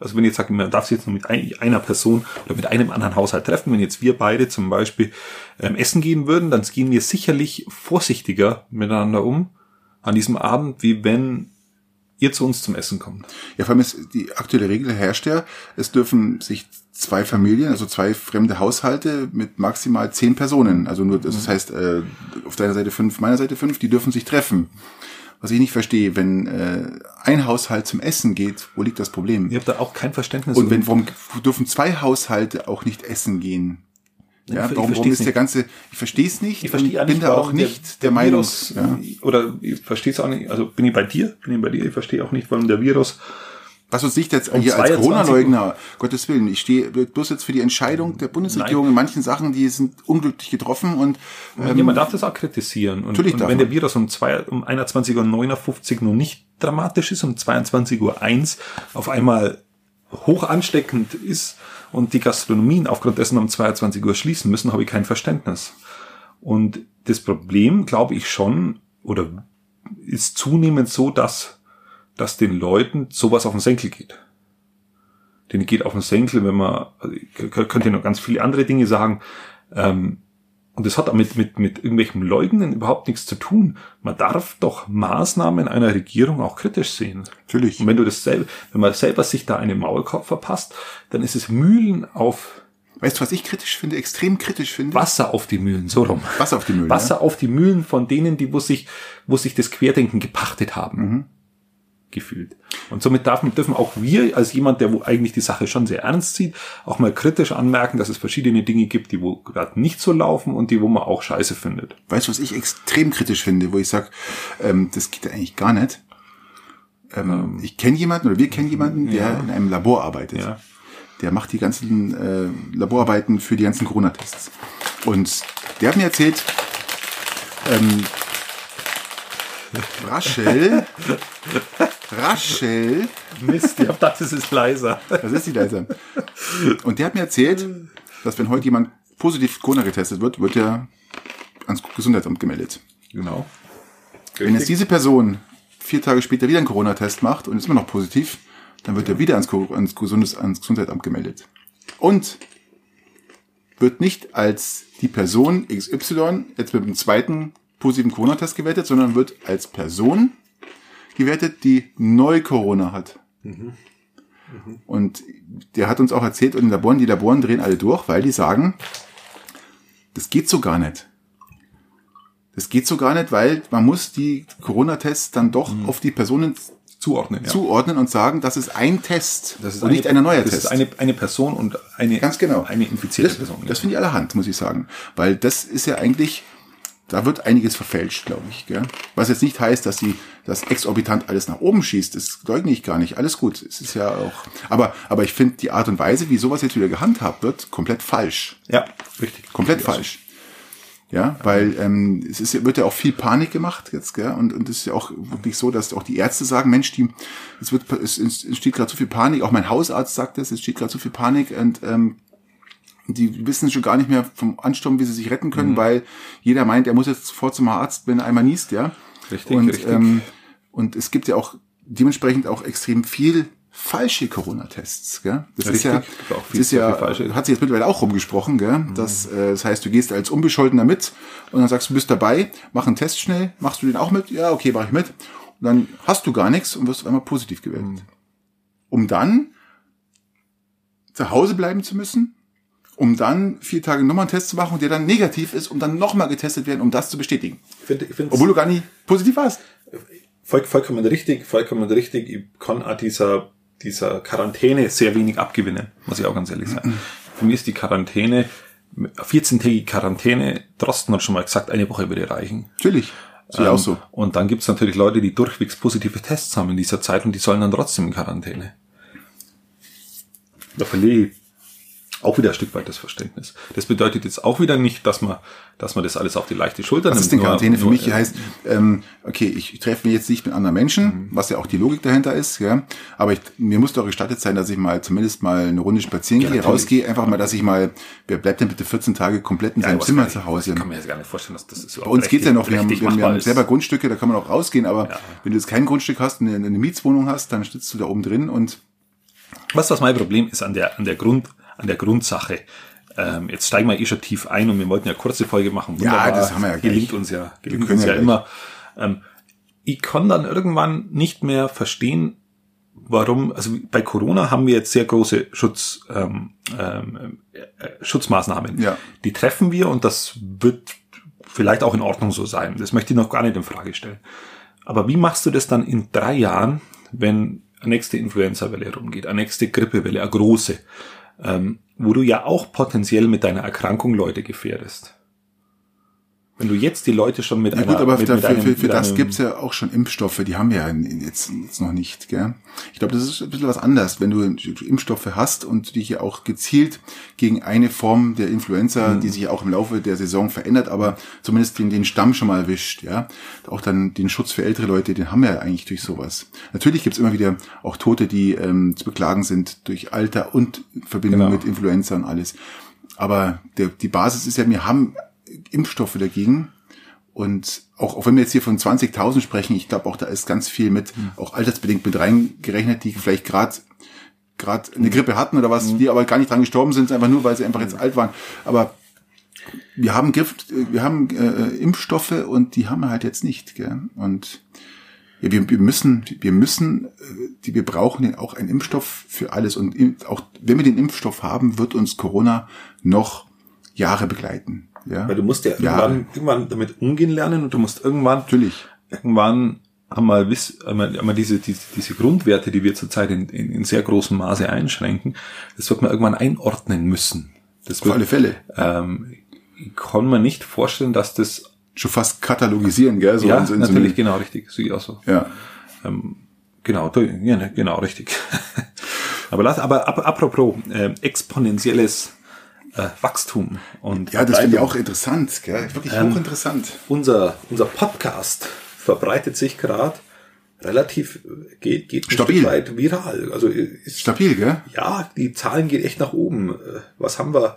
also wenn ich jetzt sage, man darf sich jetzt nur mit einer Person oder mit einem anderen Haushalt treffen, wenn jetzt wir beide zum Beispiel ähm, essen gehen würden, dann gehen wir sicherlich vorsichtiger miteinander um an diesem Abend, wie wenn ihr zu uns zum Essen kommt. Ja, vor allem ist die aktuelle Regel herrscht ja, es dürfen sich zwei Familien, also zwei fremde Haushalte mit maximal zehn Personen, also nur, das mhm. heißt, äh, auf deiner Seite fünf, meiner Seite fünf, die dürfen sich treffen. Was ich nicht verstehe, wenn äh, ein Haushalt zum Essen geht, wo liegt das Problem? Ihr habt da auch kein Verständnis. Und wenn, warum dürfen zwei Haushalte auch nicht essen gehen? Ja, ich, warum, warum ist der ganze, ich verstehe es nicht, ich verstehe bin da auch nicht der, der Meinung, Virus, ja. oder ich verstehe es auch nicht, also bin ich bei dir, bin ich bei dir, ich verstehe auch nicht, warum der Virus was uns nicht jetzt um hier als Corona-Leugner, Gottes Willen, ich stehe bloß jetzt für die Entscheidung der Bundesregierung Nein. in manchen Sachen, die sind unglücklich getroffen und ähm, ja, man darf das auch kritisieren. Und, natürlich und wenn der Virus um, zwei, um 21.59 Uhr nur nicht dramatisch ist, um 22.01 Uhr auf einmal hoch ansteckend ist und die Gastronomien aufgrund dessen um 22 Uhr schließen müssen, habe ich kein Verständnis. Und das Problem, glaube ich schon, oder ist zunehmend so, dass dass den Leuten sowas auf den Senkel geht. Den geht auf den Senkel, wenn man, also könnt ihr noch ganz viele andere Dinge sagen, ähm, und das hat damit mit, mit irgendwelchen Leugnen überhaupt nichts zu tun. Man darf doch Maßnahmen einer Regierung auch kritisch sehen. Natürlich. Und wenn du das selber, wenn man selber sich da einen Maulkorb verpasst, dann ist es Mühlen auf Weißt du, was ich kritisch finde, extrem kritisch finde? Wasser auf die Mühlen, so rum. Wasser auf die Mühlen. Wasser ja? auf die Mühlen von denen, die wo sich, wo sich das Querdenken gepachtet haben. Mhm gefühlt. Und somit darf, dürfen auch wir, als jemand, der wo eigentlich die Sache schon sehr ernst sieht, auch mal kritisch anmerken, dass es verschiedene Dinge gibt, die wo gerade nicht so laufen und die wo man auch scheiße findet. Weißt du, was ich extrem kritisch finde, wo ich sage, ähm, das geht eigentlich gar nicht. Ähm, ähm, ich kenne jemanden oder wir kennen jemanden, der ja. in einem Labor arbeitet. Ja. Der macht die ganzen äh, Laborarbeiten für die ganzen Corona-Tests. Und der hat mir erzählt, ähm, Raschel Raschel. Mist, ich hab gedacht, das ist leiser. Das ist die leiser. Und der hat mir erzählt, dass wenn heute jemand positiv Corona getestet wird, wird er ans Gesundheitsamt gemeldet. Genau. Wenn jetzt diese Person vier Tage später wieder einen Corona-Test macht und ist immer noch positiv, dann wird er wieder ans, ans, Gesundes, ans Gesundheitsamt gemeldet. Und wird nicht als die Person XY jetzt mit dem zweiten positiven Corona-Test gewertet, sondern wird als Person gewertet, die Neu-Corona hat. Mhm. Mhm. Und der hat uns auch erzählt, in den Laboren, die Laboren drehen alle durch, weil die sagen, das geht so gar nicht. Das geht so gar nicht, weil man muss die Corona-Tests dann doch mhm. auf die Personen zuordnen, ja. zuordnen und sagen, das ist ein Test das ist und eine, nicht ein neuer das Test. Das ist eine, eine Person und eine, Ganz genau. eine infizierte das, Person. Das finde ich allerhand, muss ich sagen. Weil das ist ja eigentlich da wird einiges verfälscht, glaube ich. Gell? Was jetzt nicht heißt, dass sie das exorbitant alles nach oben schießt. Das leugne ich gar nicht. Alles gut. Es ist ja auch. Aber, aber ich finde die Art und Weise, wie sowas jetzt wieder gehandhabt wird, komplett falsch. Ja, richtig. Komplett falsch. Ja, weil ähm, es ist, wird ja auch viel Panik gemacht jetzt, gell? Und, und es ist ja auch wirklich so, dass auch die Ärzte sagen, Mensch, die, es wird, es entsteht gerade so viel Panik, auch mein Hausarzt sagt es, es steht gerade so viel Panik und ähm, die wissen schon gar nicht mehr vom Ansturm, wie sie sich retten können, mhm. weil jeder meint, er muss jetzt sofort zum Arzt, wenn er einmal niest, ja. Richtig, und, richtig. Ähm, und es gibt ja auch dementsprechend auch extrem viel falsche Corona-Tests. Gell? Das Richtig, ist ja, auch das ist ja hat sich jetzt mittlerweile auch rumgesprochen. Gell? Das, äh, das heißt, du gehst als Unbescholtener mit und dann sagst du, bist dabei, mach einen Test schnell, machst du den auch mit? Ja, okay, mach ich mit. Und dann hast du gar nichts und wirst auf einmal positiv gewertet. Um dann zu Hause bleiben zu müssen, um dann vier Tage nochmal einen Test zu machen, der dann negativ ist, um dann nochmal getestet werden, um das zu bestätigen. Ich finde, ich Obwohl du gar nicht positiv warst. voll, vollkommen richtig, vollkommen richtig. Ich kann auch dieser, dieser Quarantäne sehr wenig abgewinnen, muss ich auch ganz ehrlich sagen. Für mich ist die Quarantäne, 14-tägige Quarantäne, Drosten hat schon mal gesagt, eine Woche würde reichen. Natürlich. Ich auch so. Und dann gibt es natürlich Leute, die durchwegs positive Tests haben in dieser Zeit und die sollen dann trotzdem in Quarantäne. Da verliere ich auch wieder ein Stück weit das Verständnis. Das bedeutet jetzt auch wieder nicht, dass man, dass man das alles auf die leichte Schulter Was nimmt. ist denn Nur- Quarantäne für nur, mich? äh, heißt, ähm, okay, ich, ich treffe mich jetzt nicht mit anderen Menschen, was ja auch die Logik dahinter ist, ja. Aber ich, mir muss doch gestattet sein, dass ich mal zumindest mal eine Runde spazieren gehe, natürlich. rausgehe, einfach mal, dass ich mal, wer bleibt denn bitte 14 Tage komplett in ja, seinem was Zimmer zu Hause? Ich kann mir jetzt gar nicht vorstellen, dass das Bei uns geht's ja noch, wir haben, wir haben, wir selber Grundstücke, da kann man auch rausgehen, aber wenn du jetzt kein Grundstück hast, eine, eine Mietswohnung hast, dann sitzt du da oben drin und Was was mein Problem ist an der, an der Grund, an der Grundsache. Ähm, jetzt steigen wir eh schon tief ein und wir wollten ja kurze Folge machen. Ja, das haben wir ja gleich. Gelingt uns ja, gelingt uns ja ja, gleich. immer. Ähm, ich kann dann irgendwann nicht mehr verstehen, warum, also bei Corona haben wir jetzt sehr große Schutz, ähm, ähm, äh, Schutzmaßnahmen. Ja. Die treffen wir und das wird vielleicht auch in Ordnung so sein. Das möchte ich noch gar nicht in Frage stellen. Aber wie machst du das dann in drei Jahren, wenn eine nächste Influenza-Welle rumgeht, eine nächste Grippewelle, eine große, ähm, wo du ja auch potenziell mit deiner Erkrankung Leute gefährdest? Wenn du jetzt die Leute schon mit Ja einer gut, aber mit, für, mit für, einem- für, für das gibt's ja auch schon Impfstoffe, die haben wir ja jetzt, jetzt noch nicht. Gell? Ich glaube, das ist ein bisschen was anderes, wenn du Impfstoffe hast und dich ja auch gezielt gegen eine Form der Influenza, Mhm. die sich ja auch im Laufe der Saison verändert, aber zumindest den, den Stamm schon mal erwischt. Ja, Auch dann den Schutz für ältere Leute, den haben wir ja eigentlich durch sowas. Natürlich gibt's immer wieder auch Tote, die ähm, zu beklagen sind durch Alter und Verbindung Genau. mit Influenza und alles. Aber der, die Basis ist ja, wir haben Impfstoffe dagegen. Und auch, auch wenn wir jetzt hier von 20.000 sprechen, ich glaube auch da ist ganz viel mit, auch altersbedingt mit reingerechnet, die vielleicht gerade gerade eine Grippe hatten oder was, die aber gar nicht dran gestorben sind, einfach nur, weil sie einfach jetzt alt waren. Aber wir haben Gift, wir haben äh, Impfstoffe und die haben wir halt jetzt nicht. Gell? Und ja, wir, wir müssen, wir müssen, äh, die, wir brauchen den auch einen Impfstoff für alles. Und auch wenn wir den Impfstoff haben, wird uns Corona noch Jahre begleiten. Ja? Weil du musst ja irgendwann, irgendwann damit umgehen lernen und du musst irgendwann Natürlich. irgendwann einmal, wiss, einmal, einmal diese, diese, diese Grundwerte, die wir zurzeit in, in, in sehr großem Maße einschränken, das wird man irgendwann einordnen müssen. Das Auf wird, alle Fälle. Ähm, ich kann mir nicht vorstellen, dass das Schon fast katalogisieren, gell? So ja in so- so natürlich eine- genau richtig, sehe ich auch so. Ja. Genau, du- ja, ne, genau richtig. aber lass, aber ap apropos äh, exponentielles äh, Wachstum und Ja, das finde ich auch interessant, gell? Wirklich Ähm, hochinteressant. unser, unser Podcast verbreitet sich gerade relativ, geht, geht Stabil. Weit viral. Also äh, ist, Stabil, gell? ja, die Zahlen gehen echt nach oben. Äh, Was haben wir?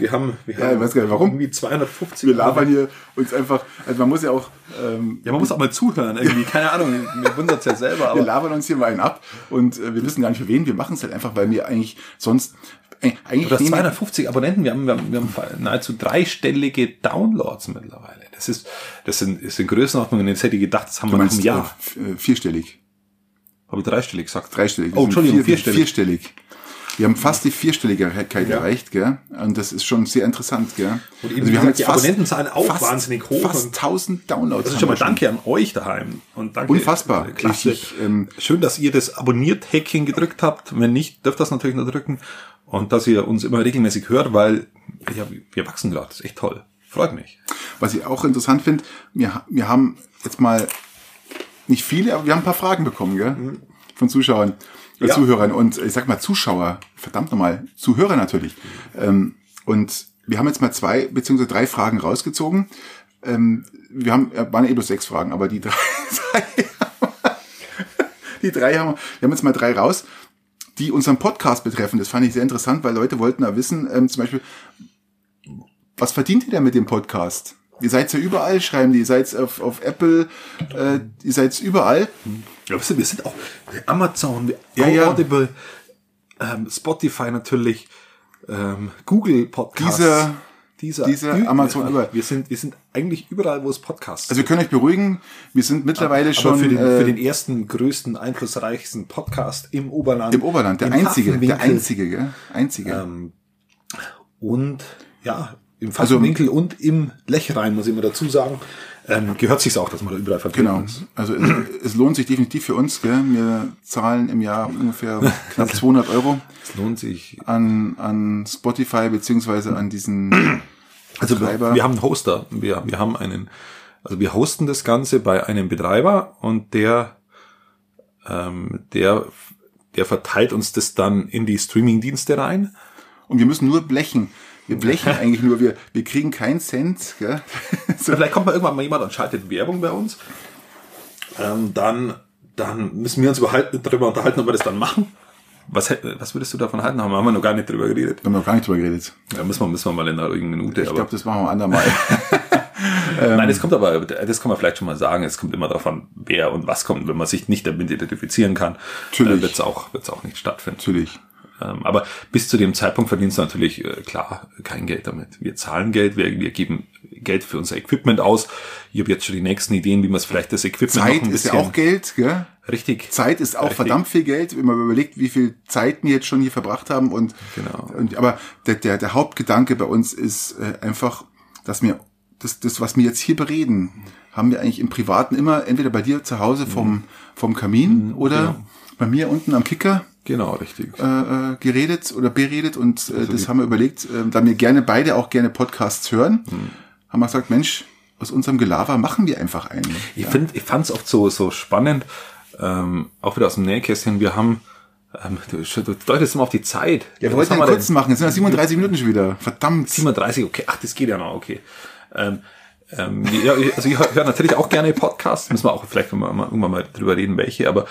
Wir haben, wir Ja, haben ich weiß gar nicht, warum. irgendwie 250. Wir labern hier uns einfach, also man muss ja auch, ähm, Ja, man muss auch mal zuhören irgendwie. Keine Ahnung, mir wundert's ja selber, wir aber labern uns hier mal einen ab und äh, wir wissen gar nicht für wen. Wir machen es halt einfach, weil wir eigentlich sonst, eigentlich Du hast nehmen- 250 Abonnenten, wir haben, wir haben, wir haben nahezu dreistellige Downloads mittlerweile. Das ist, das sind, das sind Größenordnungen, jetzt hätte ich gedacht, das haben du wir nach meinst einem Jahr. äh, äh, vierstellig. Habe ich dreistellig gesagt? Dreistellig. Oh, Wir Entschuldigung, vier- vierstellig. Vierstellig. Wir haben fast die Vierstelligkeit erreicht, gell? Und das ist schon sehr interessant, gell? Und eben, wie gesagt, die Abonnentenzahlen auch fast, wahnsinnig hoch Fast und- 1000 Downloads. Das ist haben schon mal wir Danke an euch daheim. Und danke. Unfassbar. äh, Klasse. Ich- ähm, Schön, dass ihr das Abonniert-Häkchen gedrückt habt. Wenn nicht, dürft ihr das natürlich noch drücken. Und dass ihr uns immer regelmäßig hört, weil ja, wir wachsen gerade. Das ist echt toll. Freut mich. Was ich auch interessant finde, wir, wir haben jetzt mal nicht viele, aber wir haben ein paar Fragen bekommen, gell? Von Zuschauern, äh, Ja. Zuhörern und ich sag mal Zuschauer, verdammt nochmal, Zuhörer natürlich. Ähm, und wir haben jetzt mal zwei beziehungsweise drei Fragen rausgezogen. Ähm, wir haben, äh, waren eh bloß sechs Fragen, aber die drei, die drei haben wir, wir haben jetzt mal drei raus, die unseren Podcast betreffen. Das fand ich sehr interessant, weil Leute wollten da wissen, ähm, zum Beispiel, was verdient ihr denn mit dem Podcast? Ihr seid ja überall, schreiben die, ihr seid auf, auf Apple, äh, ihr seid überall. Ja, wir sind auch Amazon, Ja, ja. Audible, ähm, Spotify natürlich, ähm, Google Podcasts. Dieser- dieser, dieser Amazon über- Wir sind, wir sind eigentlich überall, wo es Podcasts Also wir können euch beruhigen, wir sind mittlerweile Aber schon für den, äh, für den ersten, größten, einflussreichsten Podcast im Oberland. im Oberland, der im einzige, der einzige, gell? Einzige. Ähm, und ja, im Also- Pfaffenwinkel und im Lechrein, muss ich immer dazu sagen, ähm, gehört sich's auch, dass man da überall vertreten Genau. ist. Also es, es lohnt sich definitiv für uns. Gell? Wir zahlen im Jahr ungefähr knapp 200 Euro Es lohnt sich. an, an Spotify beziehungsweise an diesen Also Betreiber. wir haben einen Hoster. Wir, wir haben einen, also wir hosten das Ganze bei einem Betreiber und der, ähm, der, der verteilt uns das dann in die Streaming-Dienste rein. Und wir müssen nur blechen. Wir blechen eigentlich nur. Wir, wir kriegen keinen Cent. Gell? So, vielleicht kommt mal irgendwann mal jemand und schaltet Werbung bei uns. Ähm, dann, dann müssen wir uns darüber unterhalten, ob wir das dann machen. Was, was würdest du davon halten? Haben wir noch gar nicht drüber geredet. Haben wir noch gar nicht drüber geredet. Da müssen wir, müssen wir mal in einer ruhigen Minute. Ich glaube, das machen wir ein andermal. Nein, es kommt aber, das kann man vielleicht schon mal sagen, es kommt immer davon, wer und was kommt. Wenn man sich nicht damit identifizieren kann, Natürlich. äh, wird es auch, wird's auch nicht stattfinden. Natürlich. Ähm, aber bis zu dem Zeitpunkt verdienst du natürlich, äh, klar, kein Geld damit. Wir zahlen Geld, wir, wir geben Geld für unser Equipment aus. Ich habe jetzt schon die nächsten Ideen, wie man es vielleicht das Equipment Zeit noch ein ist ja auch Geld. Gell? Richtig. Zeit ist auch Richtig. verdammt viel Geld, wenn man überlegt, wie viel Zeit wir jetzt schon hier verbracht haben. Und, Genau. und aber der, der, der Hauptgedanke bei uns ist äh, einfach, dass wir das, das, was wir jetzt hier bereden, haben wir eigentlich im Privaten immer entweder bei dir zu Hause vom, vom Kamin oder genau. Bei mir unten am Kicker Genau, richtig. äh, äh, geredet oder beredet und äh, Also das haben wir überlegt, äh, da wir gerne beide auch gerne Podcasts hören, Hm. haben wir gesagt, Mensch, aus unserem Gelaber machen wir einfach einen. Ich finde, ich fand's oft so so spannend, ähm, auch wieder aus dem Nähkästchen. Wir haben, ähm, du, du deutest immer auf die Zeit. Ja, wir wollten einen wir kurz machen, jetzt sind wir 37 Minuten schon wieder. Verdammt. 37, okay, ach, das geht ja noch, okay. Ähm, ähm, ja, also ich höre natürlich auch gerne Podcasts, müssen wir auch vielleicht mal, mal, irgendwann mal drüber reden, welche, aber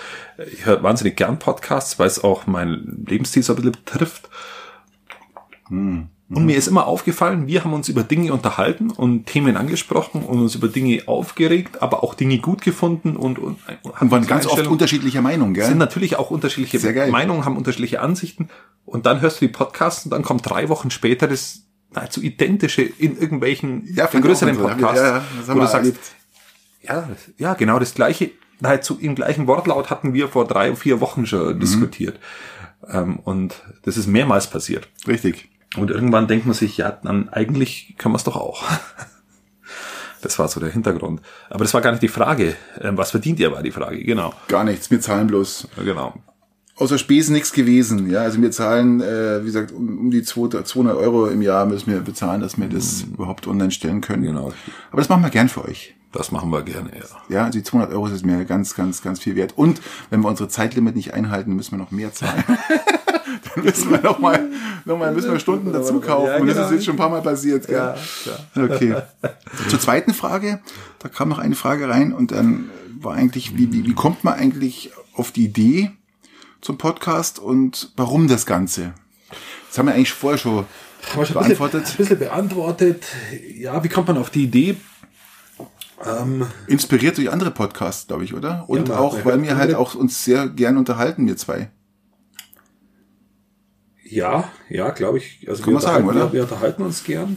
ich höre wahnsinnig gern Podcasts, weil es auch mein Lebensstil so ein bisschen betrifft. Und mir ist immer aufgefallen, wir haben uns über Dinge unterhalten und Themen angesprochen und uns über Dinge aufgeregt, aber auch Dinge gut gefunden und, und, Und waren ganz oft unterschiedlicher Meinung, gell? sind natürlich auch unterschiedliche. Meinungen, haben unterschiedliche Ansichten. Und dann hörst du die Podcasts und dann kommt drei Wochen später das nahezu identische in irgendwelchen Ja, ich größeren. Podcasts. Ja, ja, wo du sagst, erlebt. ja, ja, genau das gleiche, nahezu im gleichen Wortlaut hatten wir vor drei, vier Wochen schon Mhm. diskutiert. Ähm, und das ist mehrmals passiert. Richtig. Und irgendwann denkt man sich, ja, dann eigentlich können wir es doch auch. Das war so der Hintergrund. Aber das war gar nicht die Frage. Ähm, Was verdient ihr, war die Frage. Genau. Gar nichts. Wir zahlen bloß. Genau. Außer Spesen nichts gewesen. Ja, also wir zahlen, äh, wie gesagt, um, um die 200 200 Euro im Jahr müssen wir bezahlen, dass wir das überhaupt online stellen können. Genau. Aber das machen wir gern für euch. Das machen wir gerne, ja. Ja, also die 200 Euro ist mir ganz, ganz, ganz viel wert. Und wenn wir unsere Zeitlimit nicht einhalten, müssen wir noch mehr zahlen. Dann müssen wir noch mal, noch mal müssen wir Stunden dazu kaufen. Ja, Und das genau. ist jetzt schon ein paar Mal passiert. Gell? Okay. Zur zweiten Frage, da kam noch eine Frage rein und dann war eigentlich, wie, wie, wie kommt man eigentlich auf die Idee zum Podcast und warum das Ganze? Das haben wir eigentlich vorher schon Haben wir schon beantwortet. Ein bisschen beantwortet. Ja, wie kommt man auf die Idee? Ähm, Inspiriert durch andere Podcasts, glaube ich, oder? Und man- auch, weil wir halt auch uns sehr gern unterhalten, wir zwei. ja, ja, glaube ich. Also Kann man sagen, oder? Wir unterhalten uns gern.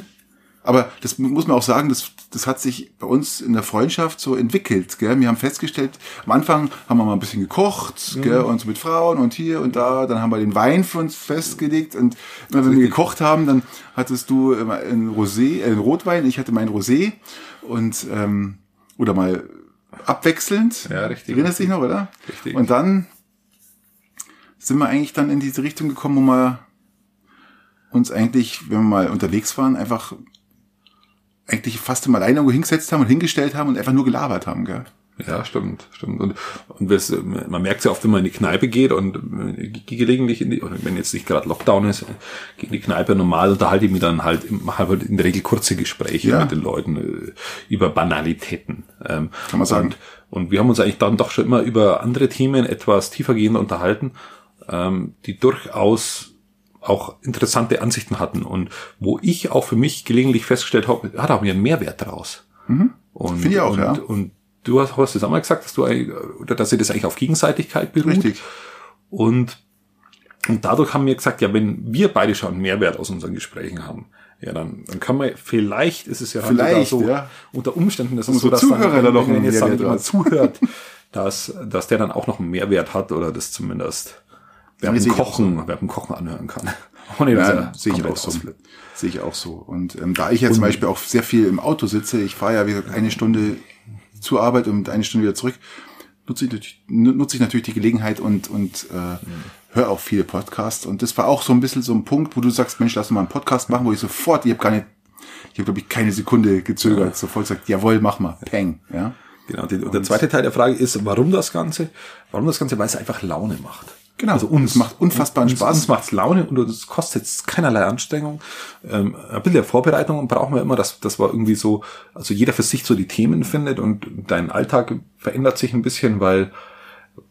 Aber das muss man auch sagen, das, das hat sich bei uns in der Freundschaft so entwickelt. Gell? Wir haben festgestellt, am Anfang haben wir mal ein bisschen gekocht, gell? und so mit Frauen und hier und da. Dann haben wir den Wein für uns festgelegt. Und immer wenn wir gekocht haben, dann hattest du immer einen Rosé, äh, einen Rotwein, ich hatte meinen Rosé. Und ähm, oder mal abwechselnd. Ja, richtig. Erinnerst du dich noch, oder? Richtig. Und dann sind wir eigentlich dann in diese Richtung gekommen, wo wir uns eigentlich, wenn wir mal unterwegs waren, einfach eigentlich fast immer alleine irgendwo hingesetzt haben und hingestellt haben und einfach nur gelabert haben, gell? Ja, stimmt, stimmt. Und, und das, man merkt es ja oft, wenn man in die Kneipe geht und äh, ge- gelegentlich in die, wenn jetzt nicht gerade Lockdown ist, in die Kneipe normal unterhalte ich mich dann halt, mache halt in der Regel kurze Gespräche Ja. mit den Leuten äh, über Banalitäten. Ähm, Kann man sagen. Und, und wir haben uns eigentlich dann doch schon immer über andere Themen etwas tiefergehend unterhalten, ähm, die durchaus auch interessante Ansichten hatten und wo ich auch für mich gelegentlich festgestellt habe, da haben wir einen Mehrwert draus. Und, Mhm. Finde ich auch, und, ja. Und du hast, hast es einmal gesagt, dass du oder dass ihr das eigentlich auf Gegenseitigkeit beruht. Richtig. Und, und dadurch haben wir gesagt, ja, wenn wir beide schon einen Mehrwert aus unseren Gesprächen haben, ja, dann, dann kann man, vielleicht ist es ja vielleicht, so, ja. unter Umständen ist es so, dass Zuhörer dann, wenn, wenn jetzt dann jemand zuhört, dass, dass der dann auch noch einen Mehrwert hat oder das zumindest während dem Kochen, so. während dem Kochen anhören kann. Ohne dass ja, sehe ich auch so. Sehe ich auch so. Und ähm, da ich ja zum Beispiel auch sehr viel im Auto sitze, ich fahre ja wie gesagt eine Stunde zur Arbeit und eine Stunde wieder zurück, nutze ich, nutze ich natürlich die Gelegenheit und, und äh, mhm. höre auch viele Podcasts. Und das war auch so ein bisschen so ein Punkt, wo du sagst, Mensch, lass uns mal einen Podcast machen, wo ich sofort, ich habe gar nicht, ich habe glaube ich keine Sekunde gezögert, ja. sofort gesagt, jawohl, mach mal, peng, ja. Genau, die, und der zweite Teil der Frage ist, warum das Ganze? Warum das Ganze? Weil es einfach Laune macht. Genau. Also uns macht unfassbaren uns, Spaß. Uns macht's Laune und es kostet keinerlei Anstrengung. Ähm, ein bisschen der Vorbereitung brauchen wir immer, dass das war irgendwie so, also jeder für sich so die Themen findet und dein Alltag verändert sich ein bisschen, weil,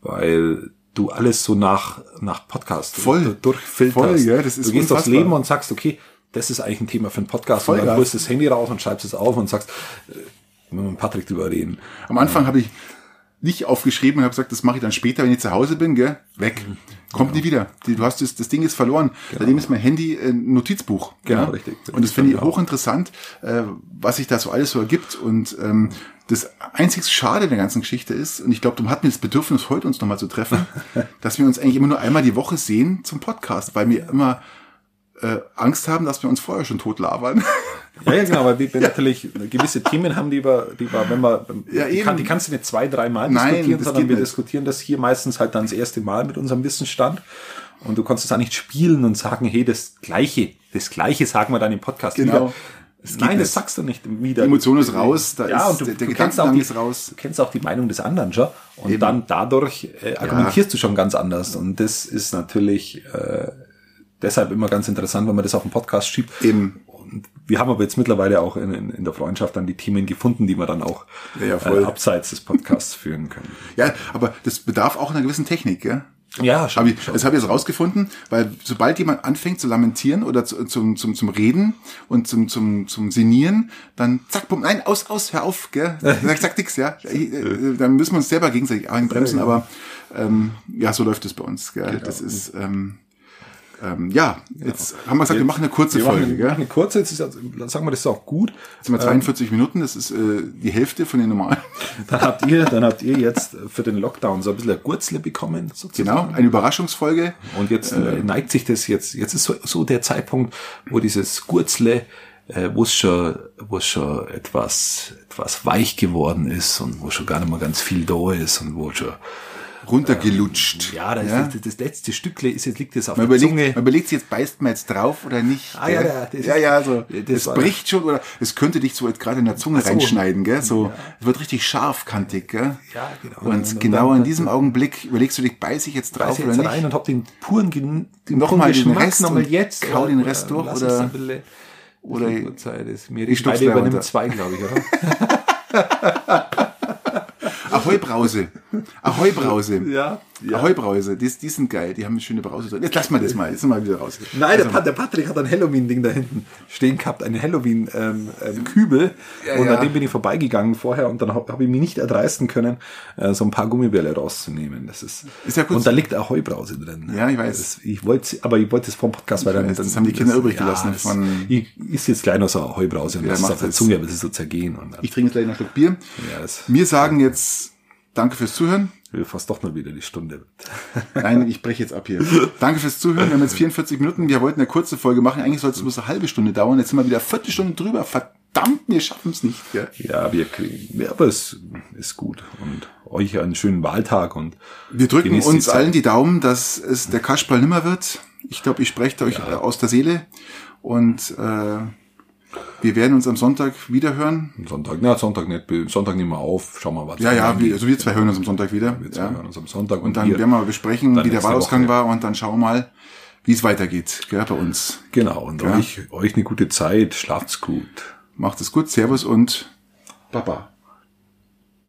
weil du alles so nach, nach Podcast voll durchfilterst. Voll, ja, das ist du gehst unfassbar. aufs Leben und sagst, okay, das ist eigentlich ein Thema für einen Podcast voll und dann holst du das Handy raus und schreibst es auf und sagst, äh, mit Patrick drüber reden. Am Anfang habe ich nicht aufgeschrieben und habe gesagt, das mache ich dann später, wenn ich zu Hause bin, gell? Weg. Kommt ja. nie wieder. Du hast das, das Ding ist verloren. Genau. Seitdem ist mein Handy ein Notizbuch. Genau, ja? richtig. Und das finde ich genau. hochinteressant, äh, was sich da so alles so ergibt. Und ähm, das einzig Schade der ganzen Geschichte ist, und ich glaube, du hatten das Bedürfnis, heute uns nochmal zu treffen, dass wir uns eigentlich immer nur einmal die Woche sehen zum Podcast, weil wir immer äh, Angst haben, dass wir uns vorher schon tot labern. Ja, ja, genau, weil wir ja. natürlich gewisse Themen haben, die wir, die wir, wenn wir, ja, die, kann, die kannst du nicht zwei, drei Mal Nein, diskutieren, sondern wir nicht. diskutieren das hier meistens halt dann das erste Mal mit unserem Wissensstand. Und du kannst es auch nicht spielen und sagen, hey, das Gleiche, das Gleiche sagen wir dann im Podcast genau. wieder. Das Nein, das sagst du nicht wieder. Die Emotion ist raus, da ja, ist, und du, der, der du kennst auch die, ist raus. Du kennst auch die Meinung des anderen schon und Eben. dann dadurch äh, argumentierst ja. du schon ganz anders und das ist natürlich äh, deshalb immer ganz interessant, wenn man das auf den Podcast schiebt. Eben. Wir haben aber jetzt mittlerweile auch in, in, in der Freundschaft dann die Themen gefunden, die wir dann auch ja, ja, äh, abseits des Podcasts führen können. Ja, aber das bedarf auch einer gewissen Technik, gell? Ja, schon. Ich, das habe ich jetzt rausgefunden, weil sobald jemand anfängt zu lamentieren oder zu, zum, zum, zum Reden und zum, zum, zum Sinieren, dann zack, bumm, nein, aus, aus, hör auf, gell? Sag, sag nix, ja. Äh, dann müssen wir uns selber gegenseitig einbremsen, aber ähm, ja, so läuft es bei uns, gell? Genau. Das ist, ähm, ähm, ja, jetzt haben wir gesagt, wir machen eine kurze wir Folge. Machen, gell? eine kurze, jetzt ist, sagen wir, das ist auch gut. Jetzt sind wir 42 ähm, Minuten, das ist äh, die Hälfte von den normalen. Dann habt ihr, dann habt ihr jetzt für den Lockdown so ein bisschen ein Gurzle bekommen, sozusagen. Genau, eine Überraschungsfolge. Und jetzt äh, neigt sich das jetzt, jetzt ist so, so der Zeitpunkt, wo dieses Gurzle äh, wo es schon, wo es schon etwas, etwas weich geworden ist und wo schon gar nicht mehr ganz viel da ist und wo schon runtergelutscht. Ähm, ja, das, ja? Das, das, letzte Stückle ist jetzt liegt das auf man der überlegt, Zunge. Man überlegt sich jetzt, beißt man jetzt drauf oder nicht? Ah, ja, ja, das, ja, ja, so. Das, das bricht schon oder es könnte dich so jetzt gerade in der Zunge so. reinschneiden, gell? So, ja. es wird richtig scharfkantig, gell? Ja, genau. Und, und genau dann, in diesem Augenblick überlegst du dich, beiß ich jetzt drauf jetzt oder nicht? rein und hab den puren, den nochmal den Rest nochmal jetzt. Kau den Rest durch oder, oder, oder Zeit ist. Mir die beide übernimmt zwei, glaube ich, oder? Ahoi Brause. Ahoi Brause. Ja. ja. Ahoi Brause. Die, die sind geil. Die haben eine schöne Brause drin. Jetzt lass mal das mal. Jetzt mal wieder raus. Nein, also, der, Patrick hat ein Halloween-Ding da hinten stehen gehabt. Ein Halloween-Kübel. Ähm, ähm, ja, und ja. an dem bin ich vorbeigegangen vorher und dann habe hab ich mich nicht erdreisten können, äh, so ein paar Gummibälle rauszunehmen. Das ist, ist ja kurz. Und da liegt Ahoi Brause drin. Ja, ich weiß. Das, ich wollte, aber ich wollte es vom Podcast, dann, weiß, das haben die Kinder das, übrig gelassen. von, ich ist jetzt gleich noch so Ahoi Brause und das ist auf der Zunge, aber es ist so zergehen. Ich trinke jetzt gleich noch ein Stück Bier. Ja, Wir sagen jetzt Danke fürs Zuhören. Wir fast doch mal wieder die Stunde. Nein, ich breche jetzt ab hier. Danke fürs Zuhören. Wir haben jetzt 44 Minuten. Wir wollten eine kurze Folge machen. Eigentlich sollte es bloß eine halbe Stunde dauern. Jetzt sind wir wieder eine Viertelstunde drüber. Verdammt, wir schaffen es nicht. Gell? Ja, wir kriegen, ja, aber es ist gut. Und euch einen schönen Wahltag und wir drücken uns allen die Daumen, dass es der Kaschball nimmer wird. Ich glaube, ich spreche euch ja. aus der Seele und äh, wir werden uns am Sonntag wieder hören. Sonntag, na, Sonntag nicht, Sonntag nehmen wir auf, schauen wir mal. Ja, ja, wir, also wir zwei hören uns am Sonntag wieder. Wir zwei ja. hören uns am Sonntag. Und, und dann werden wir besprechen, wie der Wahlausgang war und dann schauen wir mal, wie es weitergeht, gell, bei uns. Genau, und ja. euch, euch eine gute Zeit, schlaft's gut. Macht es gut, Servus und Baba.